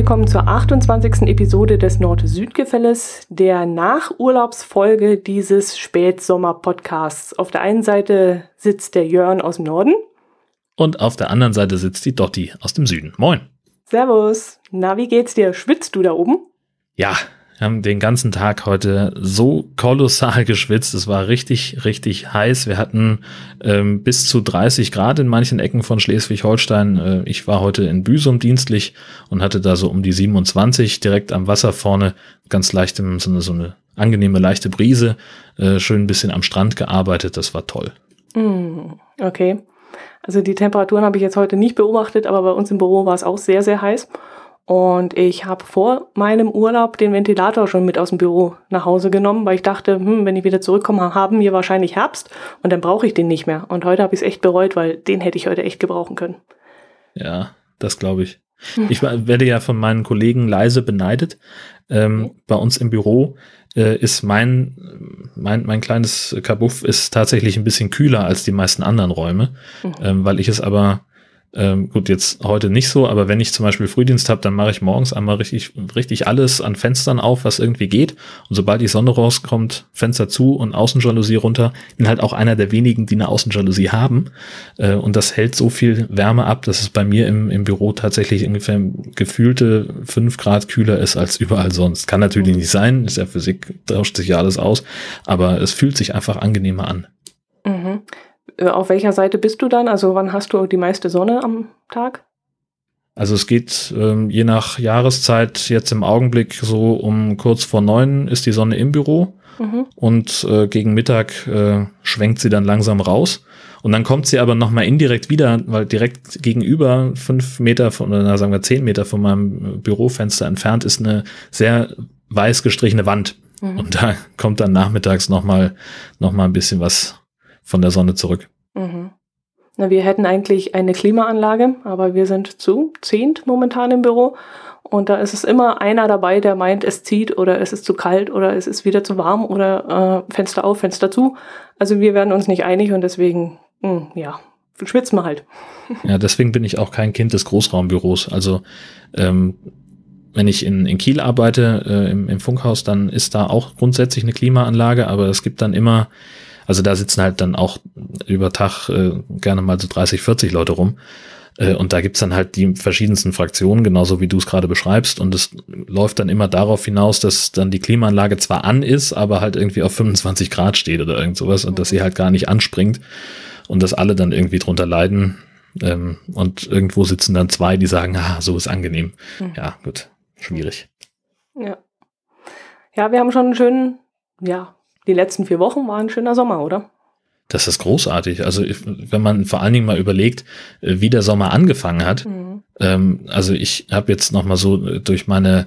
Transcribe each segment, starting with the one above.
Willkommen zur 28. Episode des Nord-Süd-Gefälles, der Nachurlaubsfolge dieses Spätsommer-Podcasts. Auf der einen Seite sitzt der Jörn aus dem Norden. Und auf der anderen Seite sitzt die Dotti aus dem Süden. Moin. Servus. Na, wie geht's dir? Schwitzt du da oben? Ja, wir haben den ganzen Tag heute so kolossal geschwitzt. Es war richtig, richtig heiß. Wir hatten ähm, bis zu 30 Grad in manchen Ecken von Schleswig-Holstein. Äh, ich war heute in Büsum dienstlich und hatte da so um die 27 direkt am Wasser vorne. Ganz leichtem, so eine, so eine angenehme, leichte Brise. Äh, schön ein bisschen am Strand gearbeitet. Das war toll. Mm, okay. Also die Temperaturen habe ich jetzt heute nicht beobachtet, aber bei uns im Büro war es auch sehr, sehr heiß. Und ich habe vor meinem Urlaub den Ventilator schon mit aus dem Büro nach Hause genommen, weil ich dachte, hm, wenn ich wieder zurückkomme, haben wir wahrscheinlich Herbst und dann brauche ich den nicht mehr. Und heute habe ich es echt bereut, weil den hätte ich heute echt gebrauchen können. Ja, das glaube ich. Ich werde ja von meinen Kollegen leise beneidet. Ähm, okay. Bei uns im Büro äh, ist mein, mein, mein kleines Kabuff ist tatsächlich ein bisschen kühler als die meisten anderen Räume, mhm. ähm, weil ich es aber ähm, gut, jetzt heute nicht so, aber wenn ich zum Beispiel Frühdienst habe, dann mache ich morgens einmal richtig, richtig alles an Fenstern auf, was irgendwie geht. Und sobald die Sonne rauskommt, Fenster zu und Außenjalousie runter, bin halt auch einer der wenigen, die eine Außenjalousie haben. Äh, und das hält so viel Wärme ab, dass es bei mir im, im Büro tatsächlich ungefähr gefühlte fünf Grad kühler ist als überall sonst. Kann natürlich nicht sein, ist ja Physik, tauscht sich ja alles aus, aber es fühlt sich einfach angenehmer an. Mhm. Äh, auf welcher Seite bist du dann? Also wann hast du die meiste Sonne am Tag? Also es geht ähm, je nach Jahreszeit jetzt im Augenblick so um kurz vor neun ist die Sonne im Büro mhm. und äh, gegen Mittag äh, schwenkt sie dann langsam raus. Und dann kommt sie aber nochmal indirekt wieder, weil direkt gegenüber fünf Meter von, oder sagen wir zehn Meter von meinem Bürofenster entfernt ist eine sehr weiß gestrichene Wand. Mhm. Und da kommt dann nachmittags nochmal noch mal ein bisschen was von der Sonne zurück. Mhm. Na, wir hätten eigentlich eine Klimaanlage, aber wir sind zu zehnt momentan im Büro. Und da ist es immer einer dabei, der meint, es zieht oder es ist zu kalt oder es ist wieder zu warm oder äh, Fenster auf, Fenster zu. Also wir werden uns nicht einig und deswegen, mh, hm, ja, schwitzen wir halt. Ja, deswegen bin ich auch kein Kind des Großraumbüros. Also ähm, wenn ich in, in Kiel arbeite, äh, im, im Funkhaus, dann ist da auch grundsätzlich eine Klimaanlage, aber es gibt dann immer also da sitzen halt dann auch über Tag äh, gerne mal so 30, 40 Leute rum. Äh, und da gibt's dann halt die verschiedensten Fraktionen, genauso wie du es gerade beschreibst. Und es läuft dann immer darauf hinaus, dass dann die Klimaanlage zwar an ist, aber halt irgendwie auf 25 Grad steht oder irgend sowas und dass sie halt gar nicht anspringt und dass alle dann irgendwie drunter leiden. Ähm, und irgendwo sitzen dann zwei, die sagen, ah, so ist angenehm. Mhm. Ja, gut, schwierig. Ja. Ja, wir haben schon einen schönen, ja, die letzten vier Wochen waren ein schöner Sommer, oder? Das ist großartig. Also wenn man vor allen Dingen mal überlegt, äh, wie der Sommer angefangen hat. Mhm. Ähm, also ich habe jetzt noch mal so äh, durch meine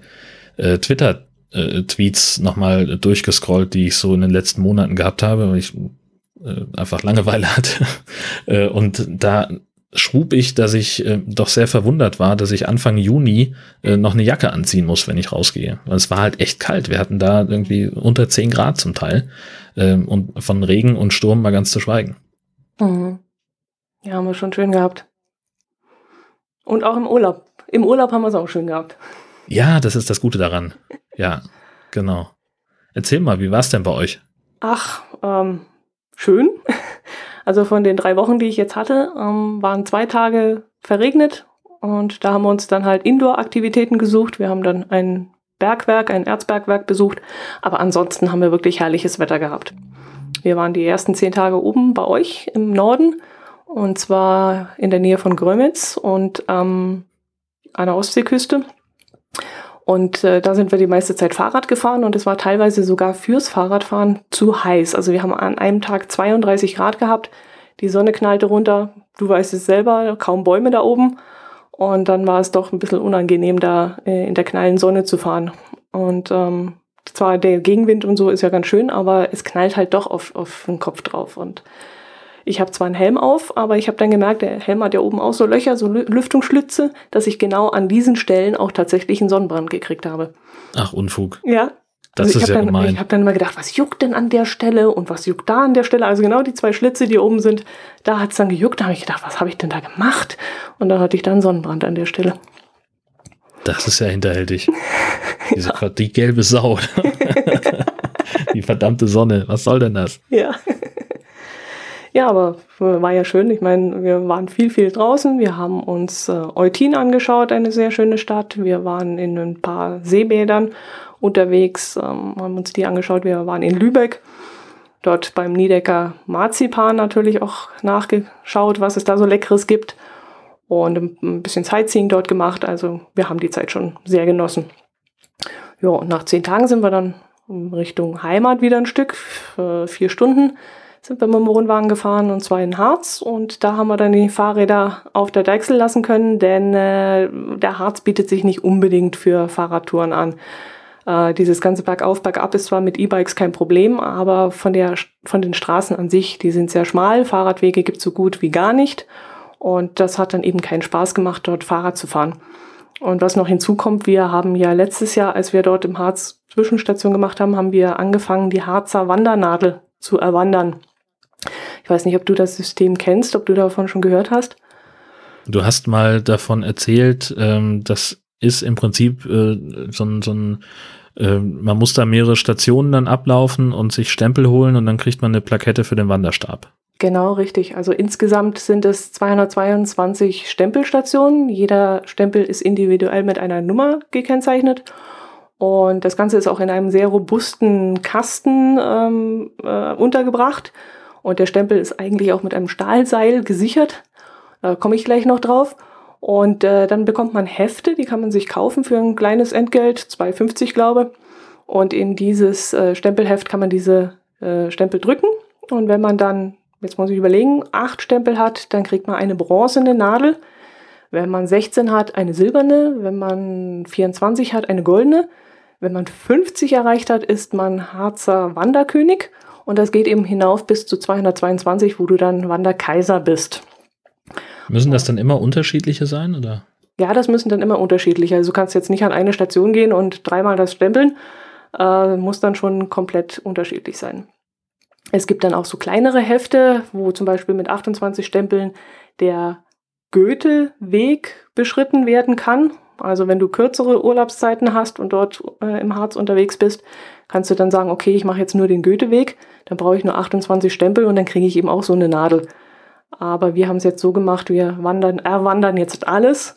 äh, Twitter äh, Tweets noch mal durchgescrollt, die ich so in den letzten Monaten gehabt habe, weil ich äh, einfach Langeweile hatte. äh, und da schrub ich, dass ich äh, doch sehr verwundert war, dass ich Anfang Juni äh, noch eine Jacke anziehen muss, wenn ich rausgehe. Weil es war halt echt kalt. Wir hatten da irgendwie unter 10 Grad zum Teil. Ähm, und von Regen und Sturm mal ganz zu schweigen. Mhm. Ja, haben wir schon schön gehabt. Und auch im Urlaub. Im Urlaub haben wir es auch schön gehabt. Ja, das ist das Gute daran. Ja, genau. Erzähl mal, wie war es denn bei euch? Ach, ähm, schön. Also von den drei Wochen, die ich jetzt hatte, ähm, waren zwei Tage verregnet und da haben wir uns dann halt Indoor-Aktivitäten gesucht. Wir haben dann ein Bergwerk, ein Erzbergwerk besucht, aber ansonsten haben wir wirklich herrliches Wetter gehabt. Wir waren die ersten zehn Tage oben bei euch im Norden und zwar in der Nähe von Grömitz und ähm, an der Ostseeküste. Und äh, da sind wir die meiste Zeit Fahrrad gefahren und es war teilweise sogar fürs Fahrradfahren zu heiß. Also wir haben an einem Tag 32 Grad gehabt, die Sonne knallte runter, du weißt es selber, kaum Bäume da oben. Und dann war es doch ein bisschen unangenehm, da äh, in der knallen Sonne zu fahren. Und ähm, zwar der Gegenwind und so ist ja ganz schön, aber es knallt halt doch auf, auf den Kopf drauf. Und ich habe zwar einen Helm auf, aber ich habe dann gemerkt, der Helm hat ja oben auch so Löcher, so Lüftungsschlitze, dass ich genau an diesen Stellen auch tatsächlich einen Sonnenbrand gekriegt habe. Ach, Unfug. Ja. Das also ist ja dann, gemein. Ich habe dann immer gedacht, was juckt denn an der Stelle und was juckt da an der Stelle? Also genau die zwei Schlitze, die oben sind, da hat's dann gejuckt. Da habe ich gedacht, was habe ich denn da gemacht? Und dann hatte ich dann Sonnenbrand an der Stelle. Das ist ja hinterhältig. Diese, ja. Die gelbe Sau. die verdammte Sonne. Was soll denn das? Ja. Ja, aber war ja schön. Ich meine, wir waren viel, viel draußen. Wir haben uns äh, Eutin angeschaut, eine sehr schöne Stadt. Wir waren in ein paar Seebädern unterwegs, ähm, haben uns die angeschaut. Wir waren in Lübeck, dort beim Niedecker Marzipan natürlich auch nachgeschaut, was es da so Leckeres gibt und ein bisschen Sightseeing dort gemacht. Also wir haben die Zeit schon sehr genossen. Ja, und nach zehn Tagen sind wir dann Richtung Heimat wieder ein Stück, äh, vier Stunden sind wir mit dem Wohnwagen gefahren und zwar in Harz und da haben wir dann die Fahrräder auf der Deichsel lassen können, denn äh, der Harz bietet sich nicht unbedingt für Fahrradtouren an. Äh, dieses ganze Bergauf, Bergab ist zwar mit E-Bikes kein Problem, aber von, der, von den Straßen an sich, die sind sehr schmal, Fahrradwege gibt es so gut wie gar nicht und das hat dann eben keinen Spaß gemacht, dort Fahrrad zu fahren. Und was noch hinzukommt, wir haben ja letztes Jahr, als wir dort im Harz Zwischenstation gemacht haben, haben wir angefangen, die Harzer Wandernadel zu erwandern. Ich weiß nicht, ob du das System kennst, ob du davon schon gehört hast. Du hast mal davon erzählt, ähm, das ist im Prinzip äh, so ein, so ein äh, man muss da mehrere Stationen dann ablaufen und sich Stempel holen und dann kriegt man eine Plakette für den Wanderstab. Genau, richtig. Also insgesamt sind es 222 Stempelstationen. Jeder Stempel ist individuell mit einer Nummer gekennzeichnet. Und das Ganze ist auch in einem sehr robusten Kasten ähm, äh, untergebracht. Und der Stempel ist eigentlich auch mit einem Stahlseil gesichert. Da komme ich gleich noch drauf. Und äh, dann bekommt man Hefte, die kann man sich kaufen für ein kleines Entgelt, 2,50 glaube. Und in dieses äh, Stempelheft kann man diese äh, Stempel drücken. Und wenn man dann, jetzt muss ich überlegen, acht Stempel hat, dann kriegt man eine bronzene Nadel. Wenn man 16 hat, eine silberne. Wenn man 24 hat, eine goldene. Wenn man 50 erreicht hat, ist man Harzer Wanderkönig. Und das geht eben hinauf bis zu 222, wo du dann Wanderkaiser bist. Müssen das dann immer unterschiedliche sein, oder? Ja, das müssen dann immer unterschiedliche. Also du kannst jetzt nicht an eine Station gehen und dreimal das stempeln. Äh, muss dann schon komplett unterschiedlich sein. Es gibt dann auch so kleinere Hefte, wo zum Beispiel mit 28 Stempeln der Goethe-Weg beschritten werden kann. Also wenn du kürzere Urlaubszeiten hast und dort äh, im Harz unterwegs bist, kannst du dann sagen, okay, ich mache jetzt nur den Goethe-Weg, dann brauche ich nur 28 Stempel und dann kriege ich eben auch so eine Nadel. Aber wir haben es jetzt so gemacht, wir wandern, erwandern jetzt alles.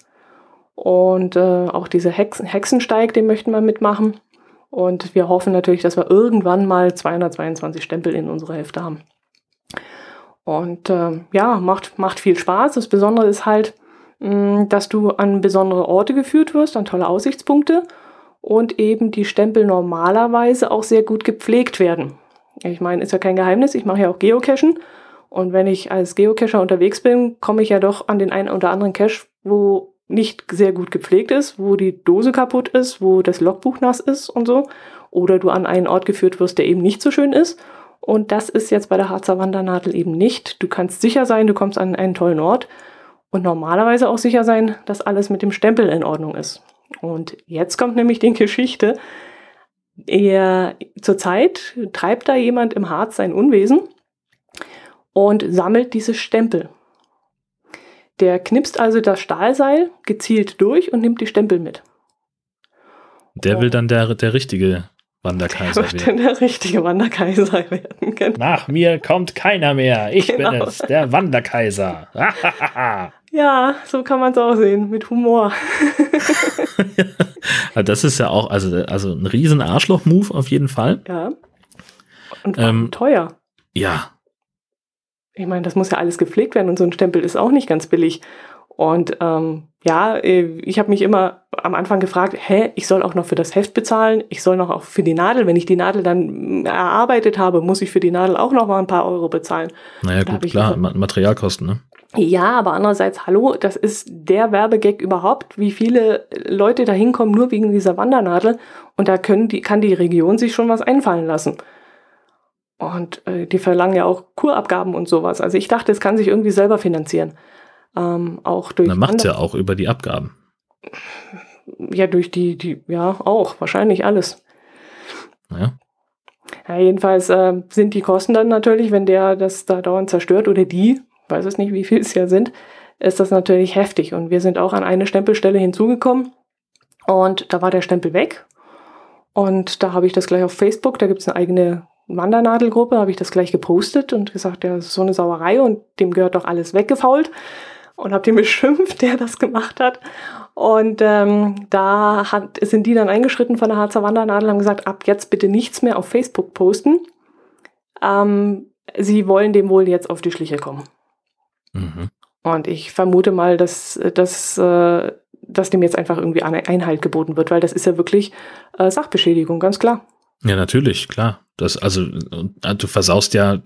Und äh, auch dieser Hexen, Hexensteig, den möchten wir mitmachen. Und wir hoffen natürlich, dass wir irgendwann mal 222 Stempel in unserer Hefte haben. Und äh, ja, macht, macht viel Spaß. Das Besondere ist halt, mh, dass du an besondere Orte geführt wirst, an tolle Aussichtspunkte und eben die Stempel normalerweise auch sehr gut gepflegt werden. Ich meine, ist ja kein Geheimnis, ich mache ja auch Geocachen und wenn ich als Geocacher unterwegs bin, komme ich ja doch an den einen oder anderen Cache, wo nicht sehr gut gepflegt ist, wo die Dose kaputt ist, wo das Logbuch nass ist und so. Oder du an einen Ort geführt wirst, der eben nicht so schön ist. Und das ist jetzt bei der Harzer Wandernadel eben nicht. Du kannst sicher sein, du kommst an einen tollen Ort und normalerweise auch sicher sein, dass alles mit dem Stempel in Ordnung ist. Und jetzt kommt nämlich die Geschichte. Er, zurzeit treibt da jemand im Harz sein Unwesen und sammelt diese Stempel. Der knipst also das Stahlseil gezielt durch und nimmt die Stempel mit. Der will dann der, der richtige Wanderkaiser der werden. Der richtige Wanderkaiser werden. Genau. Nach mir kommt keiner mehr. Ich genau. bin es, der Wanderkaiser. ja, so kann man es auch sehen, mit Humor. das ist ja auch, also, also ein riesen Arschloch-Move auf jeden Fall. Ja. Und ähm, teuer. Ja, ich meine, das muss ja alles gepflegt werden und so ein Stempel ist auch nicht ganz billig. Und ähm, ja, äh, ich habe mich immer am Anfang gefragt, hä, ich soll auch noch für das Heft bezahlen, ich soll noch auch für die Nadel, wenn ich die Nadel dann mm, erarbeitet habe, muss ich für die Nadel auch noch mal ein paar Euro bezahlen. Naja, gut, klar, gesagt, Materialkosten, ne? Ja, aber andererseits, hallo, das ist der Werbegag überhaupt, wie viele Leute da hinkommen, nur wegen dieser Wandernadel. Und da können die, kann die Region sich schon was einfallen lassen. Und äh, die verlangen ja auch Kurabgaben und sowas. Also ich dachte, es kann sich irgendwie selber finanzieren. Ähm, auch durch. Man macht ja auch über die Abgaben. Ja, durch die, die, ja, auch, wahrscheinlich alles. Naja. Ja, jedenfalls äh, sind die Kosten dann natürlich, wenn der das da dauernd zerstört oder die, weiß es nicht, wie viel es ja sind, ist das natürlich heftig. Und wir sind auch an eine Stempelstelle hinzugekommen. Und da war der Stempel weg. Und da habe ich das gleich auf Facebook, da gibt es eine eigene Wandernadelgruppe, habe ich das gleich gepostet und gesagt, ja, das ist so eine Sauerei und dem gehört doch alles weggefault. Und habe den beschimpft, der das gemacht hat. Und ähm, da hat, sind die dann eingeschritten von der Harzer Wandernadel und haben gesagt, ab jetzt bitte nichts mehr auf Facebook posten. Ähm, sie wollen dem wohl jetzt auf die Schliche kommen. Mhm. Und ich vermute mal, dass, dass, äh, dass dem jetzt einfach irgendwie Einhalt geboten wird, weil das ist ja wirklich äh, Sachbeschädigung, ganz klar. Ja, natürlich, klar. Das, also, du versaust ja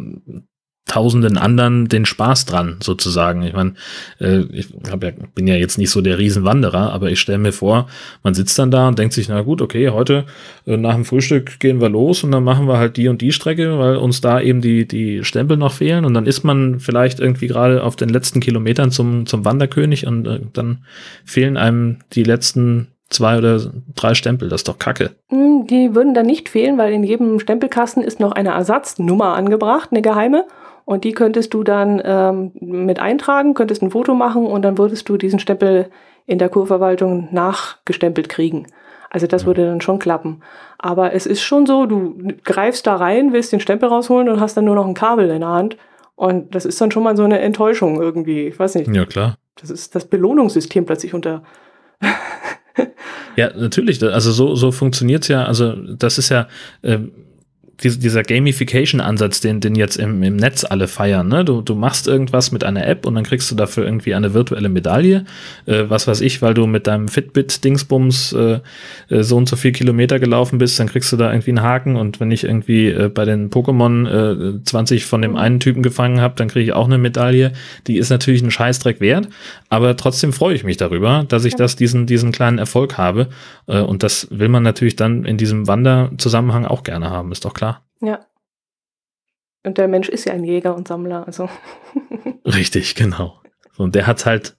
tausenden anderen den Spaß dran, sozusagen. Ich meine, äh, ich ja, bin ja jetzt nicht so der Riesenwanderer, aber ich stelle mir vor, man sitzt dann da und denkt sich, na gut, okay, heute äh, nach dem Frühstück gehen wir los und dann machen wir halt die und die Strecke, weil uns da eben die, die Stempel noch fehlen und dann ist man vielleicht irgendwie gerade auf den letzten Kilometern zum, zum Wanderkönig und äh, dann fehlen einem die letzten zwei oder drei Stempel. Das ist doch Kacke. Hm, die würden dann nicht fehlen, weil in jedem Stempelkasten ist noch eine Ersatznummer angebracht, eine geheime. Und die könntest du dann ähm, mit eintragen, könntest ein Foto machen und dann würdest du diesen Stempel in der Kurverwaltung nachgestempelt kriegen. Also das würde dann schon klappen. Aber es ist schon so, du greifst da rein, willst den Stempel rausholen und hast dann nur noch ein Kabel in der Hand. Und das ist dann schon mal so eine Enttäuschung irgendwie. Ich weiß nicht. Ja, klar. Das ist das Belohnungssystem plötzlich unter. ja, natürlich. Also so, so funktioniert's ja. Also das ist ja. Ähm dieser Gamification-Ansatz, den, den jetzt im, im Netz alle feiern. Ne? Du, du machst irgendwas mit einer App und dann kriegst du dafür irgendwie eine virtuelle Medaille. Äh, was weiß ich, weil du mit deinem Fitbit-Dingsbums äh, äh, so und so viel Kilometer gelaufen bist, dann kriegst du da irgendwie einen Haken und wenn ich irgendwie äh, bei den Pokémon äh, 20 von dem einen Typen gefangen habe, dann kriege ich auch eine Medaille. Die ist natürlich ein Scheißdreck wert, aber trotzdem freue ich mich darüber, dass ich das diesen, diesen kleinen Erfolg habe. Äh, und das will man natürlich dann in diesem Wanderzusammenhang auch gerne haben, ist doch klar. Ja. Und der Mensch ist ja ein Jäger und Sammler, also. Richtig, genau. Und der hat halt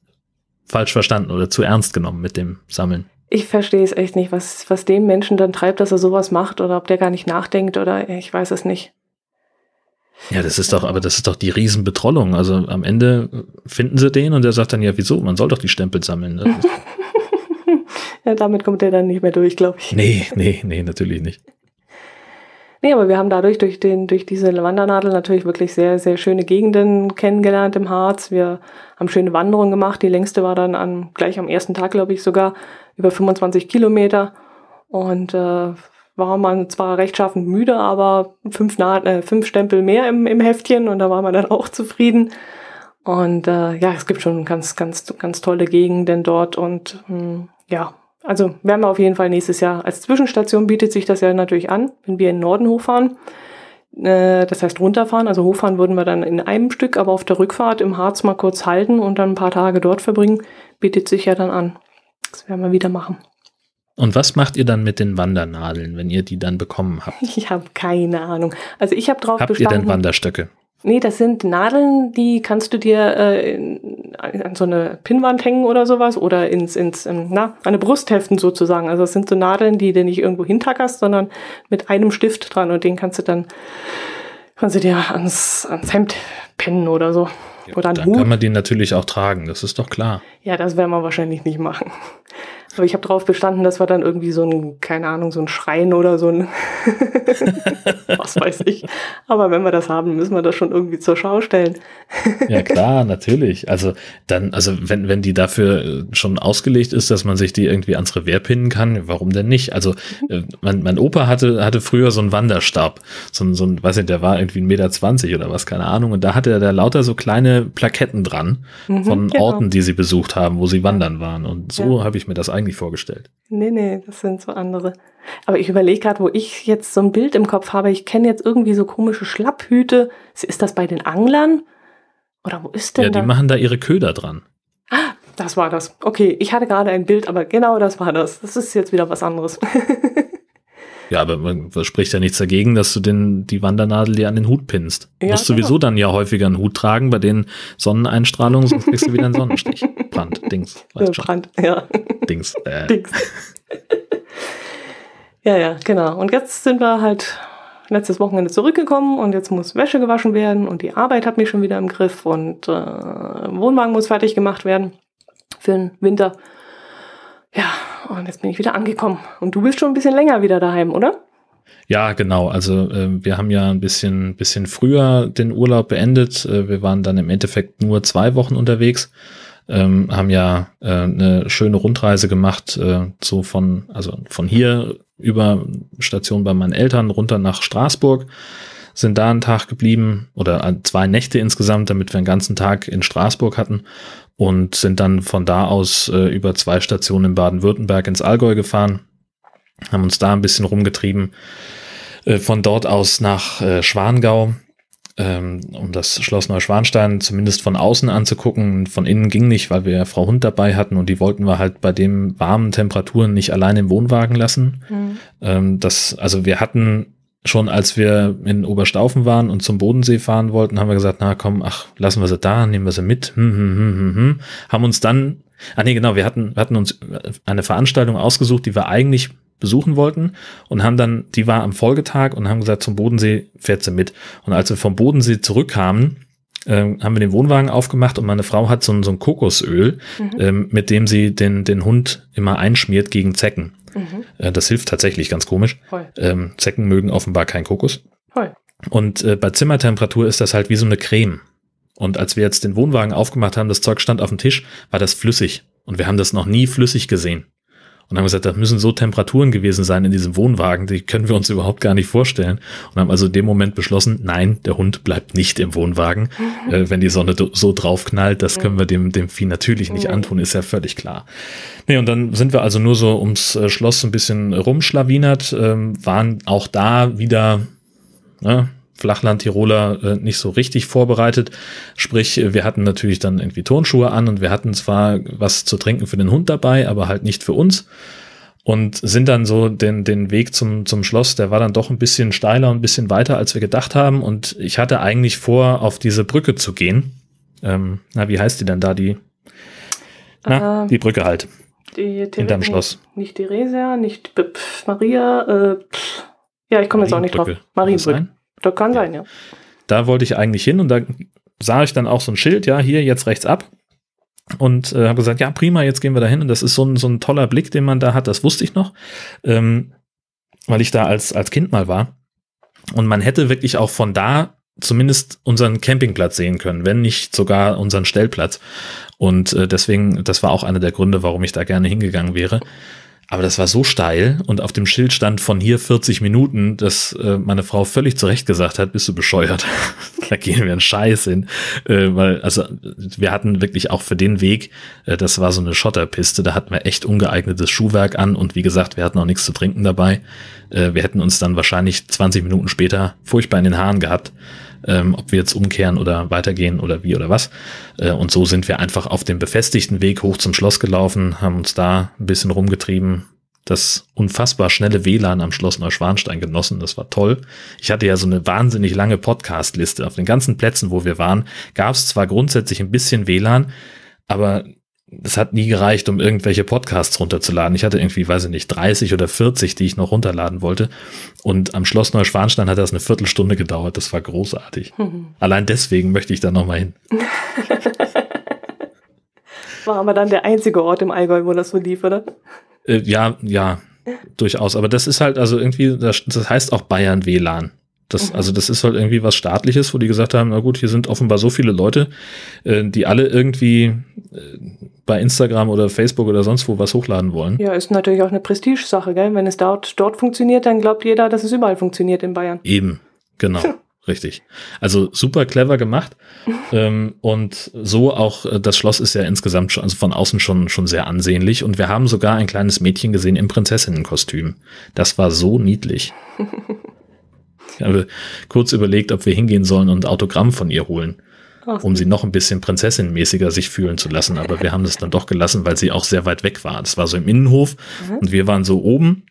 falsch verstanden oder zu ernst genommen mit dem Sammeln. Ich verstehe es echt nicht, was, was den Menschen dann treibt, dass er sowas macht oder ob der gar nicht nachdenkt oder ich weiß es nicht. Ja, das ist doch, aber das ist doch die Riesenbetrollung. Also am Ende finden sie den und der sagt dann, ja, wieso? Man soll doch die Stempel sammeln. Ne? ja, damit kommt er dann nicht mehr durch, glaube ich. Nee, nee, nee, natürlich nicht. Nee, aber wir haben dadurch durch, den, durch diese Wandernadel natürlich wirklich sehr, sehr schöne Gegenden kennengelernt im Harz. Wir haben schöne Wanderungen gemacht. Die längste war dann an, gleich am ersten Tag, glaube ich, sogar über 25 Kilometer. Und äh, war man zwar rechtschaffend müde, aber fünf, Na äh, fünf Stempel mehr im, im Heftchen und da war man dann auch zufrieden. Und äh, ja, es gibt schon ganz, ganz, ganz tolle Gegenden dort und mh, hm, ja, also werden wir auf jeden Fall nächstes Jahr. Als Zwischenstation bietet sich das ja natürlich an, wenn wir in den Norden hochfahren. Äh, das heißt runterfahren, also hochfahren würden wir dann in einem Stück, aber auf der Rückfahrt im Harz mal kurz halten und dann ein paar Tage dort verbringen, bietet sich ja dann an. Das werden wir wieder machen. Und was macht ihr dann mit den Wandernadeln, wenn ihr die dann bekommen habt? Ich habe keine Ahnung. Also ich habe drauf habt bestanden. Habt ihr denn Wanderstöcke? Nee, das sind Nadeln, die kannst du dir äh, an so eine Pinnwand hängen oder sowas oder ins, ins ähm, na, an eine Brust heften sozusagen. Also das sind so Nadeln, die du nicht irgendwo hintackerst, sondern mit einem Stift dran und den kannst du dann, kannst du dir ans, ans Hemd pennen oder so. Ja, oder dann Hut. kann man den natürlich auch tragen, das ist doch klar. Ja, das werden wir wahrscheinlich nicht machen. Aber ich habe darauf bestanden, dass wir dann irgendwie so ein, keine Ahnung, so ein Schrein oder so ein, was weiß ich. Aber wenn wir das haben, müssen wir das schon irgendwie zur Schau stellen. ja klar, natürlich. Also dann, also wenn, wenn die dafür äh, schon ausgelegt ist, dass man sich die irgendwie ans Revier pinnen kann, warum denn nicht? Also äh, mein, mein Opa hatte, hatte früher so einen Wanderstab. So ein, so ein, weiß nicht, der war irgendwie ein Meter zwanzig oder was, keine Ahnung. Und da hatte er da lauter so kleine Plaketten dran mhm, von genau. Orten, die sie besucht haben, wo sie wandern waren. Und so ja. habe ich mir das eigentlich eigentlich vorgestellt. Nee, nee, das sind so andere. Aber ich überlege gerade, wo ich jetzt so ein Bild im Kopf habe. Ich kenne jetzt irgendwie so komische Schlapphüte. Ist das bei den Anglern? Oder wo ist denn Ja, die da? machen da ihre Köder dran. Ah, das war das. Okay, ich hatte gerade ein Bild, aber genau das war das. Das ist jetzt wieder was anderes. Ja, aber man spricht ja nichts dagegen, dass du den, die Wandernadel dir an den Hut pinnst. Du ja, musst genau. sowieso dann ja häufiger einen Hut tragen bei den Sonneneinstrahlungen, sonst kriegst du wieder einen Sonnenstich. Brand, Dings. Brand, ja. Dings. Äh. Dings. ja, ja, genau. Und jetzt sind wir halt letztes Wochenende zurückgekommen und jetzt muss Wäsche gewaschen werden und die Arbeit hat mich schon wieder im Griff und äh, Wohnwagen muss fertig gemacht werden für den Winter. Ja, und jetzt bin ich wieder angekommen. Und du bist schon ein bisschen länger wieder daheim, oder? Ja, genau. Also äh, wir haben ja ein bisschen, bisschen früher den Urlaub beendet. Äh, wir waren dann im Endeffekt nur zwei Wochen unterwegs. Ähm, haben ja äh, eine schöne Rundreise gemacht, äh, so von, also von hier über Station bei meinen Eltern runter nach Straßburg, sind da einen Tag geblieben oder zwei Nächte insgesamt, damit wir einen ganzen Tag in Straßburg hatten. Und sind dann von da aus äh, über zwei Stationen in Baden-Württemberg ins Allgäu gefahren, haben uns da ein bisschen rumgetrieben, äh, von dort aus nach äh, Schwangau, ähm, um das Schloss Neuschwanstein zumindest von außen anzugucken. Von innen ging nicht, weil wir Frau Hund dabei hatten und die wollten wir halt bei den warmen Temperaturen nicht allein im Wohnwagen lassen. Mhm. Ähm, das, also wir hatten schon als wir in Oberstaufen waren und zum Bodensee fahren wollten, haben wir gesagt, na komm, ach, lassen wir sie da, nehmen wir sie mit, hm, hm, hm, hm, hm. haben uns dann, ah nee, genau, wir hatten, wir hatten uns eine Veranstaltung ausgesucht, die wir eigentlich besuchen wollten und haben dann, die war am Folgetag und haben gesagt, zum Bodensee fährt sie mit. Und als wir vom Bodensee zurückkamen, äh, haben wir den Wohnwagen aufgemacht und meine Frau hat so, so ein Kokosöl, mhm. ähm, mit dem sie den, den Hund immer einschmiert gegen Zecken. Mhm. Äh, das hilft tatsächlich ganz komisch. Ähm, Zecken mögen offenbar kein Kokos. Voll. Und äh, bei Zimmertemperatur ist das halt wie so eine Creme. Und als wir jetzt den Wohnwagen aufgemacht haben, das Zeug stand auf dem Tisch, war das flüssig. Und wir haben das noch nie flüssig gesehen und haben gesagt, das müssen so Temperaturen gewesen sein in diesem Wohnwagen, die können wir uns überhaupt gar nicht vorstellen. Und haben also in dem Moment beschlossen, nein, der Hund bleibt nicht im Wohnwagen. Mhm. Äh, wenn die Sonne so draufknallt, das können wir dem, dem Vieh natürlich nicht antun, ist ja völlig klar. Nee, und dann sind wir also nur so ums äh, Schloss ein bisschen rumschlawinert, ähm, waren auch da wieder, ne, Flachland-Tiroler äh, nicht so richtig vorbereitet. Sprich, wir hatten natürlich dann irgendwie Turnschuhe an und wir hatten zwar was zu trinken für den Hund dabei, aber halt nicht für uns. Und sind dann so den, den Weg zum, zum Schloss, der war dann doch ein bisschen steiler und ein bisschen weiter, als wir gedacht haben. Und ich hatte eigentlich vor, auf diese Brücke zu gehen. Ähm, na, wie heißt die denn da? Die, na, äh, die Brücke halt. Die Hinterm Schloss. Nicht Theresia, nicht Maria, äh, ja, ich komme jetzt auch nicht drauf. Marienbrücke. Das kann sein, ja. Da wollte ich eigentlich hin und da sah ich dann auch so ein Schild, ja, hier jetzt rechts ab. Und äh, habe gesagt, ja, prima, jetzt gehen wir da hin. Und das ist so ein, so ein toller Blick, den man da hat, das wusste ich noch, ähm, weil ich da als, als Kind mal war. Und man hätte wirklich auch von da zumindest unseren Campingplatz sehen können, wenn nicht sogar unseren Stellplatz. Und äh, deswegen, das war auch einer der Gründe, warum ich da gerne hingegangen wäre. Aber das war so steil und auf dem Schild stand von hier 40 Minuten, dass äh, meine Frau völlig zurecht gesagt hat, bist du bescheuert. da gehen wir einen Scheiß hin. Äh, weil, also wir hatten wirklich auch für den Weg, äh, das war so eine Schotterpiste, da hatten wir echt ungeeignetes Schuhwerk an und wie gesagt, wir hatten auch nichts zu trinken dabei. Äh, wir hätten uns dann wahrscheinlich 20 Minuten später furchtbar in den Haaren gehabt ähm, ob wir jetzt umkehren oder weitergehen oder wie oder was. Äh, und so sind wir einfach auf dem befestigten Weg hoch zum Schloss gelaufen, haben uns da ein bisschen rumgetrieben, das unfassbar schnelle WLAN am Schloss Neuschwanstein genossen. Das war toll. Ich hatte ja so eine wahnsinnig lange Podcast-Liste. Auf den ganzen Plätzen, wo wir waren, gab es zwar grundsätzlich ein bisschen WLAN, aber es hat nie gereicht, um irgendwelche Podcasts runterzuladen. Ich hatte irgendwie, weiß ich nicht, 30 oder 40, die ich noch runterladen wollte. Und am Schloss Neuschwanstein hat das eine Viertelstunde gedauert. Das war großartig. Mhm. Allein deswegen möchte ich da nochmal hin. war aber dann der einzige Ort im Allgäu, wo das so lief, oder? Äh, ja, ja, durchaus. Aber das ist halt also irgendwie, das, das heißt auch Bayern WLAN. Das, mhm. Also das ist halt irgendwie was Staatliches, wo die gesagt haben, na gut, hier sind offenbar so viele Leute, äh, die alle irgendwie äh, bei Instagram oder Facebook oder sonst wo was hochladen wollen. Ja, ist natürlich auch eine Prestigesache, gell? Wenn es dort, dort funktioniert, dann glaubt jeder, dass es überall funktioniert in Bayern. Eben, genau. Richtig. Also super clever gemacht. ähm, und so auch, äh, das Schloss ist ja insgesamt schon, also von außen schon, schon sehr ansehnlich. Und wir haben sogar ein kleines Mädchen gesehen im Prinzessinnenkostüm. Das war so niedlich. Ich habe kurz überlegt, ob wir hingehen sollen und ein Autogramm von ihr holen, um sie noch ein bisschen prinzessinmäßiger sich fühlen zu lassen. Aber wir haben das dann doch gelassen, weil sie auch sehr weit weg war. Das war so im Innenhof mhm. und wir waren so oben.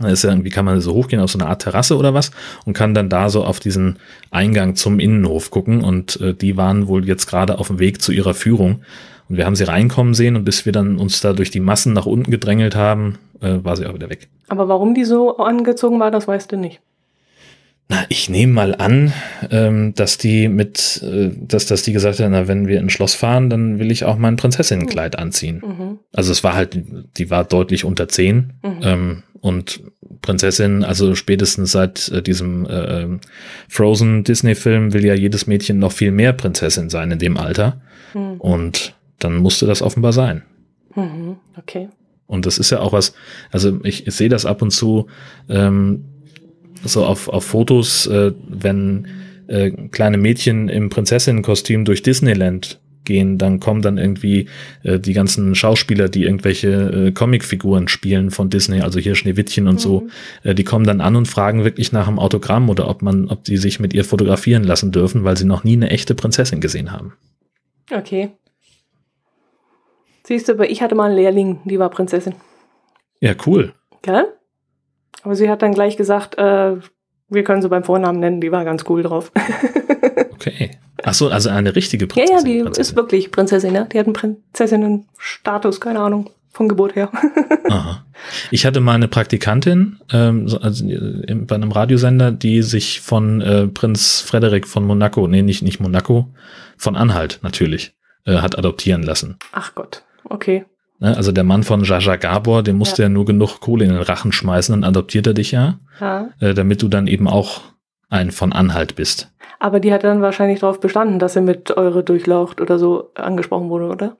Da ist ja irgendwie, kann man so hochgehen auf so eine Art Terrasse oder was und kann dann da so auf diesen Eingang zum Innenhof gucken. Und äh, die waren wohl jetzt gerade auf dem Weg zu ihrer Führung. Und wir haben sie reinkommen sehen und bis wir dann uns da durch die Massen nach unten gedrängelt haben, äh, war sie auch wieder weg. Aber warum die so angezogen war, das weißt du nicht. Na, ich nehme mal an, ähm, dass die mit, äh, dass, dass die gesagt haben, na, wenn wir ins Schloss fahren, dann will ich auch mein Prinzessinnenkleid anziehen. Mhm. Also es war halt, die war deutlich unter zehn Mhm. ähm, und Prinzessin, also spätestens seit äh, diesem äh, ähm, Frozen Disney-Film will ja jedes Mädchen noch viel mehr Prinzessin sein in dem Alter Mhm. und dann musste das offenbar sein. Mhm. Okay. Und das ist ja auch was, also ich, ich sehe das ab und zu ähm, so auf, auf Fotos, äh, wenn äh, kleine Mädchen im Prinzessinnenkostüm durch Disneyland gehen, dann kommen dann irgendwie äh, die ganzen Schauspieler, die irgendwelche äh, Comicfiguren spielen von Disney, also hier Schneewittchen und so, Mhm. äh, die kommen dann an und fragen wirklich nach einem Autogramm oder ob man, ob die sich mit ihr fotografieren lassen dürfen, weil sie noch nie eine echte Prinzessin gesehen haben. Okay. Siehst du, aber ich hatte mal einen Lehrling, die war Prinzessin. Ja, cool. Gell? Aber sie hat dann gleich gesagt, äh, wir können sie beim Vornamen nennen, die war ganz cool drauf. Okay. Ach so, also eine richtige ja, Prinzessin. ja, die Prinzessin. ist wirklich Prinzessin, ja. Die hat einen Prinzessinnenstatus, keine Ahnung, von Geburt her. Aha. Ich hatte mal eine Praktikantin ähm, so- also, äh, bei einem Radiosender, die sich von äh, Prinz Frederik von Monaco, nee, nicht, nicht Monaco, von Anhalt natürlich, äh, hat adoptieren lassen. Ach Gott, okay. Ne? Also der Mann von Jaja Gabor, dem musste ja. nur genug Kohle in den Rachen schmeißen, dann adoptiert er dich ja, Ja. äh, damit du dann eben auch ein von Anhalt bist. Aber die hat dann wahrscheinlich darauf bestanden, dass sie mit eure Durchlaucht oder so angesprochen wurde, oder?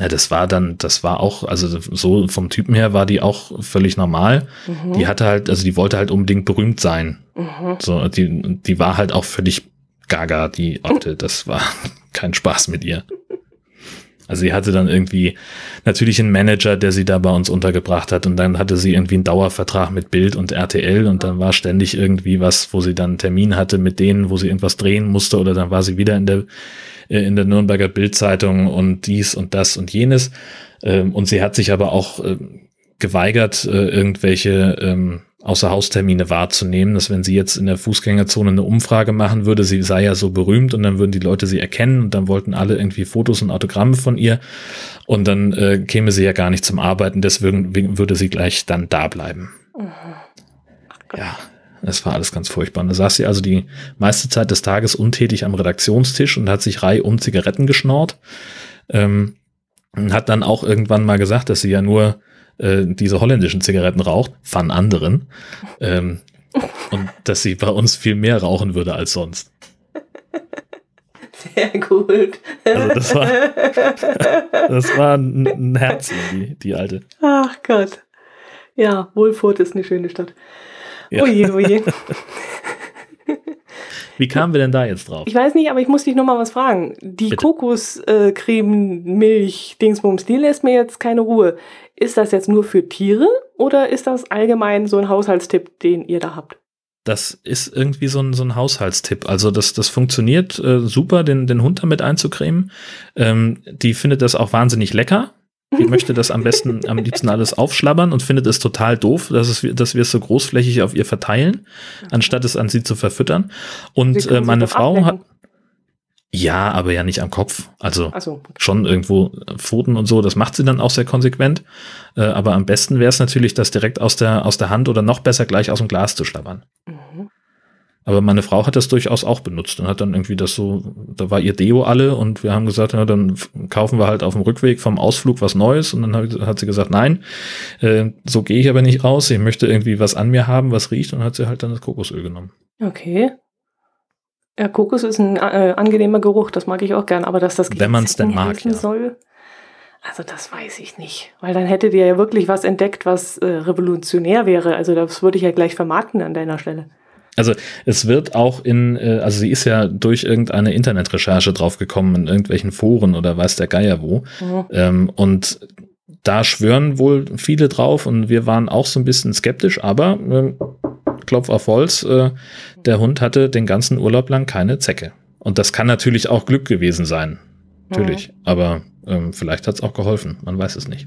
Ja, das war dann, das war auch, also so vom Typen her war die auch völlig normal. Mhm. Die hatte halt, also die wollte halt unbedingt berühmt sein. mhm. So, die, die war halt auch völlig gaga, die Otte. Das war kein Spaß mit ihr. Also sie hatte dann irgendwie natürlich einen Manager, der sie da bei uns untergebracht hat. Und dann hatte sie irgendwie einen Dauervertrag mit Bild und RTL und dann war ständig irgendwie was, wo sie dann einen Termin hatte mit denen, wo sie irgendwas drehen musste. Oder dann war sie wieder in der äh, in der Nürnberger Bildzeitung und dies und das und jenes. Ähm, und sie hat sich aber auch ähm, geweigert, äh, irgendwelche ähm, Außerhaustermine wahrzunehmen, dass wenn sie jetzt in der Fußgängerzone eine Umfrage machen würde, sie sei ja so berühmt und dann würden die Leute sie erkennen und dann wollten alle irgendwie Fotos und Autogramme von ihr und dann äh, käme sie ja gar nicht zum Arbeiten, deswegen wegen- würde sie gleich dann da bleiben. Mhm. Ja, es war alles ganz furchtbar. Und da saß sie also die meiste Zeit des Tages untätig am Redaktionstisch und hat sich reihum Zigaretten geschnort. Ähm, und hat dann auch irgendwann mal gesagt, dass sie ja nur äh, diese holländischen Zigaretten raucht, von anderen. Ähm, und dass sie bei uns viel mehr rauchen würde als sonst. Sehr gut. Also das war, das war ein, ein Herzen, die, die alte. Ach Gott. Ja, Wohlfurt ist eine schöne Stadt. Ja. Oje, oje. Wie kamen wir denn da jetzt drauf? Ich weiß nicht, aber ich muss dich noch mal was fragen. Die Bitte. Kokoscreme, Milch, Dingsbums, die lässt mir jetzt keine Ruhe. Ist das jetzt nur für Tiere oder ist das allgemein so ein Haushaltstipp, den ihr da habt? Das ist irgendwie so ein, so ein Haushaltstipp. Also das, das funktioniert äh, super, den, den Hund damit einzucremen. Ähm, die findet das auch wahnsinnig lecker. Die möchte das am besten, am liebsten alles aufschlabbern und findet es total doof, dass, es, dass wir es so großflächig auf ihr verteilen, anstatt es an sie zu verfüttern. Und äh, meine Frau hat, ablenken. Ja, aber ja nicht am Kopf. Also Achso, schon irgendwo Pfoten und so, das macht sie dann auch sehr konsequent. Äh, aber am besten wäre es natürlich, das direkt aus der, aus der Hand oder noch besser gleich aus dem Glas zu schlabbern. mhm. Aber meine Frau hat das durchaus auch benutzt und hat dann irgendwie das so, da war ihr Deo alle und wir haben gesagt, ja, dann kaufen wir halt auf dem Rückweg vom Ausflug was Neues und dann hat, hat sie gesagt, nein, äh, so gehe ich aber nicht raus, ich möchte irgendwie was an mir haben, was riecht und hat sie halt dann das Kokosöl genommen. okay. Ja, Kokos ist ein äh, angenehmer Geruch, das mag ich auch gern, aber dass das Wenn man's denn Zecken mag, ja. soll, also das weiß ich nicht. Weil dann hättet ihr ja wirklich was entdeckt, was äh, revolutionär wäre. Also das würde ich ja gleich vermarkten an deiner Stelle. Also es wird auch in, äh, also sie ist ja durch irgendeine Internetrecherche draufgekommen in irgendwelchen Foren oder weiß der Geier wo. Mhm. Ähm, und da schwören wohl viele drauf und wir waren auch so ein bisschen skeptisch, aber ähm, Klopf auf Holz, äh, der Hund hatte den ganzen Urlaub lang keine Zecke. Und das kann natürlich auch Glück gewesen sein. Natürlich. Aber ähm, vielleicht hat es auch geholfen. Man weiß es nicht.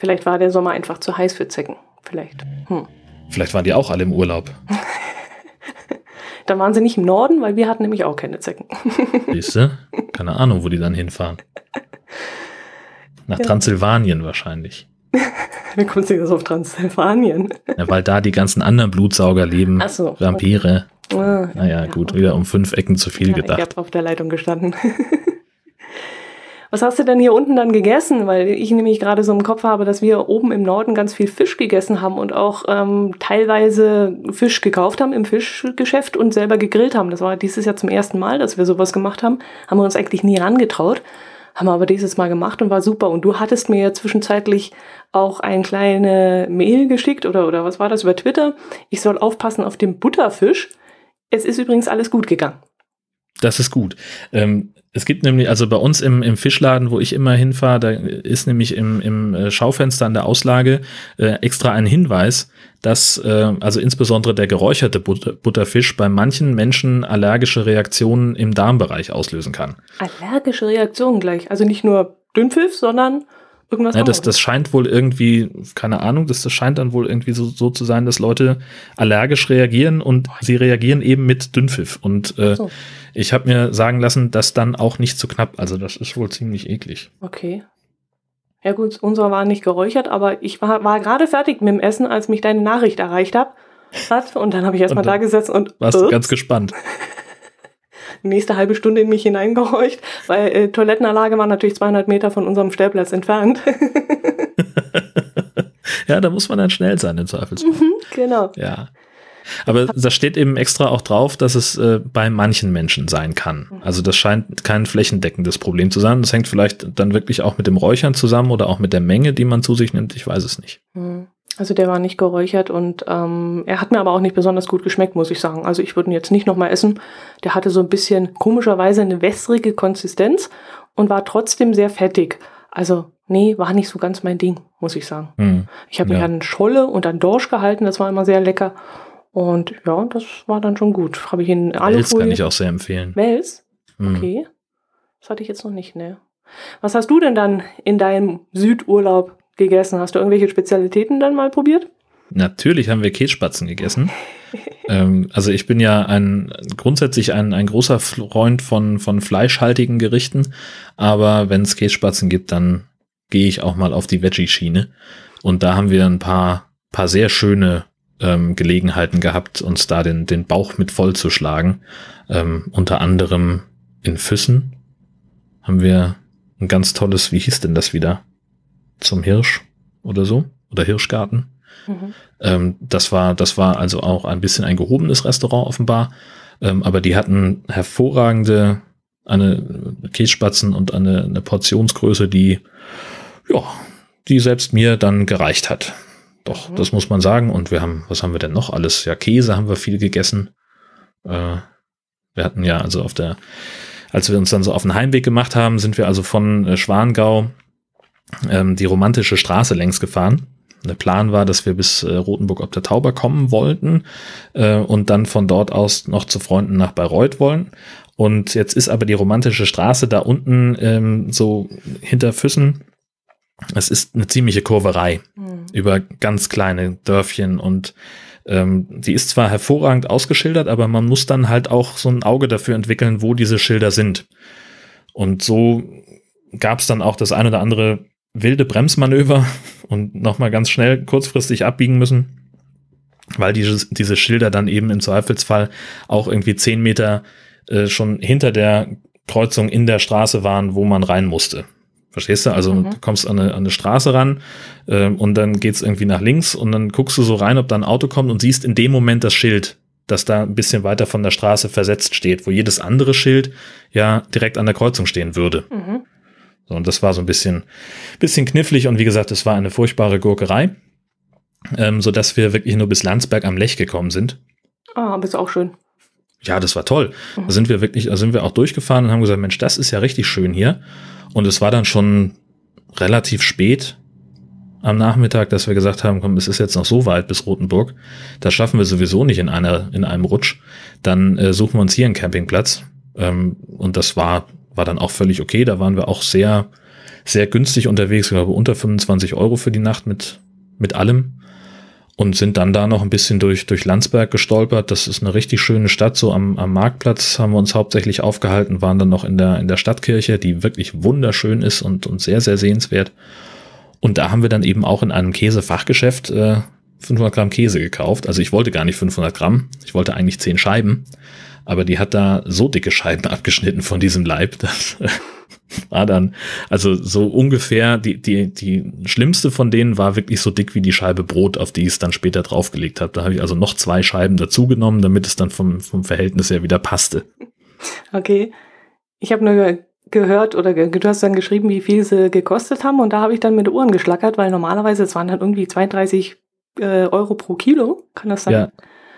Vielleicht war der Sommer einfach zu heiß für Zecken. Vielleicht. Hm. Vielleicht waren die auch alle im Urlaub. Dann waren sie nicht im Norden, weil wir hatten nämlich auch keine Zecken. Siehst du? Keine Ahnung, wo die dann hinfahren. Nach Ja. Transsilvanien wahrscheinlich. Wie kommst du jetzt auf Transsilvanien? Ja, weil da die ganzen anderen Blutsauger leben. Ach so. Vampire. Ah, Naja, gut, wieder um fünf Ecken zu viel ja, Ich gedacht. habe auf der Leitung gestanden. Was hast du denn hier unten dann gegessen? Weil ich nämlich gerade so im Kopf habe, dass wir oben im Norden ganz viel Fisch gegessen haben und auch ähm, teilweise Fisch gekauft haben im Fischgeschäft und selber gegrillt haben. Das war dieses Jahr zum ersten Mal, dass wir sowas gemacht haben. Haben wir uns eigentlich nie rangetraut. Haben wir aber dieses Mal gemacht und war super. Und du hattest mir ja zwischenzeitlich auch ein kleine Mail geschickt oder, oder was war das über Twitter? Ich soll aufpassen auf den Butterfisch. Es ist übrigens alles gut gegangen. Das ist gut. Ähm, es gibt nämlich, also bei uns im, im Fischladen, wo ich immer hinfahre, da ist nämlich im, im äh, Schaufenster an der Auslage äh, extra ein Hinweis, dass äh, also insbesondere der geräucherte Butter, Butterfisch bei manchen Menschen allergische Reaktionen im Darmbereich auslösen kann. Allergische Reaktionen gleich. Also nicht nur Dünnpfiff, sondern irgendwas Ja, das, das scheint wohl irgendwie, keine Ahnung, das, das scheint dann wohl irgendwie so, so zu sein, dass Leute allergisch reagieren und sie reagieren eben mit Dünnpfiff. Und äh, So. ich habe mir sagen lassen, das dann auch nicht zu knapp. Also das ist wohl ziemlich eklig. Okay. Ja gut, unser war nicht geräuchert, aber ich war, war gerade fertig mit dem Essen, als mich deine Nachricht erreicht hab, hat. Und dann habe ich erstmal da gesessen und Warst du ups, ganz gespannt. nächste halbe Stunde in mich hineingehorcht, weil äh, Toilettenanlage war natürlich 200 Meter von unserem Stellplatz entfernt. ja, da muss man dann schnell sein im Zweifelsfall. genau. Ja. Aber da steht eben extra auch drauf, dass es äh, bei manchen Menschen sein kann. Also das scheint kein flächendeckendes Problem zu sein. Das hängt vielleicht dann wirklich auch mit dem Räuchern zusammen oder auch mit der Menge, die man zu sich nimmt. Ich weiß es nicht. Hm. Also der war nicht geräuchert und ähm, er hat mir aber auch nicht besonders gut geschmeckt, muss ich sagen. Also ich würde ihn jetzt nicht nochmal essen. Der hatte so ein bisschen komischerweise eine wässrige Konsistenz und war trotzdem sehr fettig. Also nee, war nicht so ganz mein Ding, muss ich sagen. Hm. Ich habe mich Ja. an Scholle und an Dorsch gehalten, das war immer sehr lecker. Und ja, das war dann schon gut. Habe ich in Wels Alufolie. kann ich auch sehr empfehlen. Wels? Hm. Okay. Das hatte ich jetzt noch nicht, ne. Was hast du denn dann in deinem Südurlaub gegessen? Hast du irgendwelche Spezialitäten dann mal probiert? Natürlich haben wir Kässpatzen gegessen. ähm, also ich bin ja ein grundsätzlich ein, ein großer Freund von, von fleischhaltigen Gerichten, aber wenn es Kässpatzen gibt, dann gehe ich auch mal auf die Veggie-Schiene. Und da haben wir ein paar, paar sehr schöne ähm, Gelegenheiten gehabt, uns da den, den Bauch mit vollzuschlagen. Ähm, unter anderem in Füssen haben wir ein ganz tolles, wie hieß denn das wieder? Zum Hirsch oder so? Oder Hirschgarten? Mhm. Ähm, das war, das war also auch ein bisschen ein gehobenes Restaurant offenbar. Ähm, aber die hatten hervorragende eine Kässpatzen und eine, eine Portionsgröße, die, ja, die selbst mir dann gereicht hat. Doch, Mhm. das muss man sagen. Und wir haben, was haben wir denn noch alles? Ja, Käse haben wir viel gegessen. Äh, wir hatten ja also auf der, als wir uns dann so auf den Heimweg gemacht haben, sind wir also von äh, Schwangau ähm, die romantische Straße längs gefahren. Der Plan war, dass wir bis äh, Rothenburg ob der Tauber kommen wollten äh, und dann von dort aus noch zu Freunden nach Bayreuth wollen. Und jetzt ist aber die romantische Straße da unten ähm, so hinter Füssen. Es ist eine ziemliche Kurverei Mhm. über ganz kleine Dörfchen und ähm, die ist zwar hervorragend ausgeschildert, aber man muss dann halt auch so ein Auge dafür entwickeln, wo diese Schilder sind. Und so gab es dann auch das ein oder andere wilde Bremsmanöver und nochmal ganz schnell kurzfristig abbiegen müssen, weil diese, diese Schilder dann eben im Zweifelsfall auch irgendwie zehn Meter äh, schon hinter der Kreuzung in der Straße waren, wo man rein musste. Verstehst du? Also Mhm. du kommst an eine, an eine Straße ran ähm, und dann geht's irgendwie nach links und dann guckst du so rein, ob da ein Auto kommt und siehst in dem Moment das Schild, das da ein bisschen weiter von der Straße versetzt steht, wo jedes andere Schild ja direkt an der Kreuzung stehen würde. Mhm. So, und das war so ein bisschen, bisschen knifflig und wie gesagt, es war eine furchtbare Gurkerei, ähm, so dass wir wirklich nur bis Landsberg am Lech gekommen sind. Ah, aber ist auch schön. Ja, das war toll. Mhm. Da sind wir wirklich, da sind wir auch durchgefahren und haben gesagt, Mensch, das ist ja richtig schön hier. Und es war dann schon relativ spät am Nachmittag, dass wir gesagt haben, komm, es ist jetzt noch so weit bis Rothenburg. Das schaffen wir sowieso nicht in einer, in einem Rutsch. Dann äh, suchen wir uns hier einen Campingplatz. Ähm, und das war, war dann auch völlig okay. Da waren wir auch sehr, sehr günstig unterwegs, ich glaube unter 25 Euro für die Nacht mit, mit allem und sind dann da noch ein bisschen durch, durch Landsberg gestolpert. Das ist eine richtig schöne Stadt. So am, am Marktplatz haben wir uns hauptsächlich aufgehalten, waren dann noch in der, in der Stadtkirche, die wirklich wunderschön ist und, und sehr, sehr sehenswert. Und da haben wir dann eben auch in einem Käsefachgeschäft äh, 500 Gramm Käse gekauft. Also ich wollte gar nicht 500 Gramm, ich wollte eigentlich 10 Scheiben. Aber die hat da so dicke Scheiben abgeschnitten von diesem Leib, das war dann, also so ungefähr, die, die, die schlimmste von denen war wirklich so dick wie die Scheibe Brot, auf die ich es dann später draufgelegt habe. Da habe ich also noch zwei Scheiben dazugenommen, damit es dann vom, vom Verhältnis her wieder passte. Okay. Ich habe nur gehört oder du hast dann geschrieben, wie viel sie gekostet haben und da habe ich dann mit Uhren geschlackert, weil normalerweise es waren dann irgendwie 32 äh, Euro pro Kilo, kann das sein? Ja.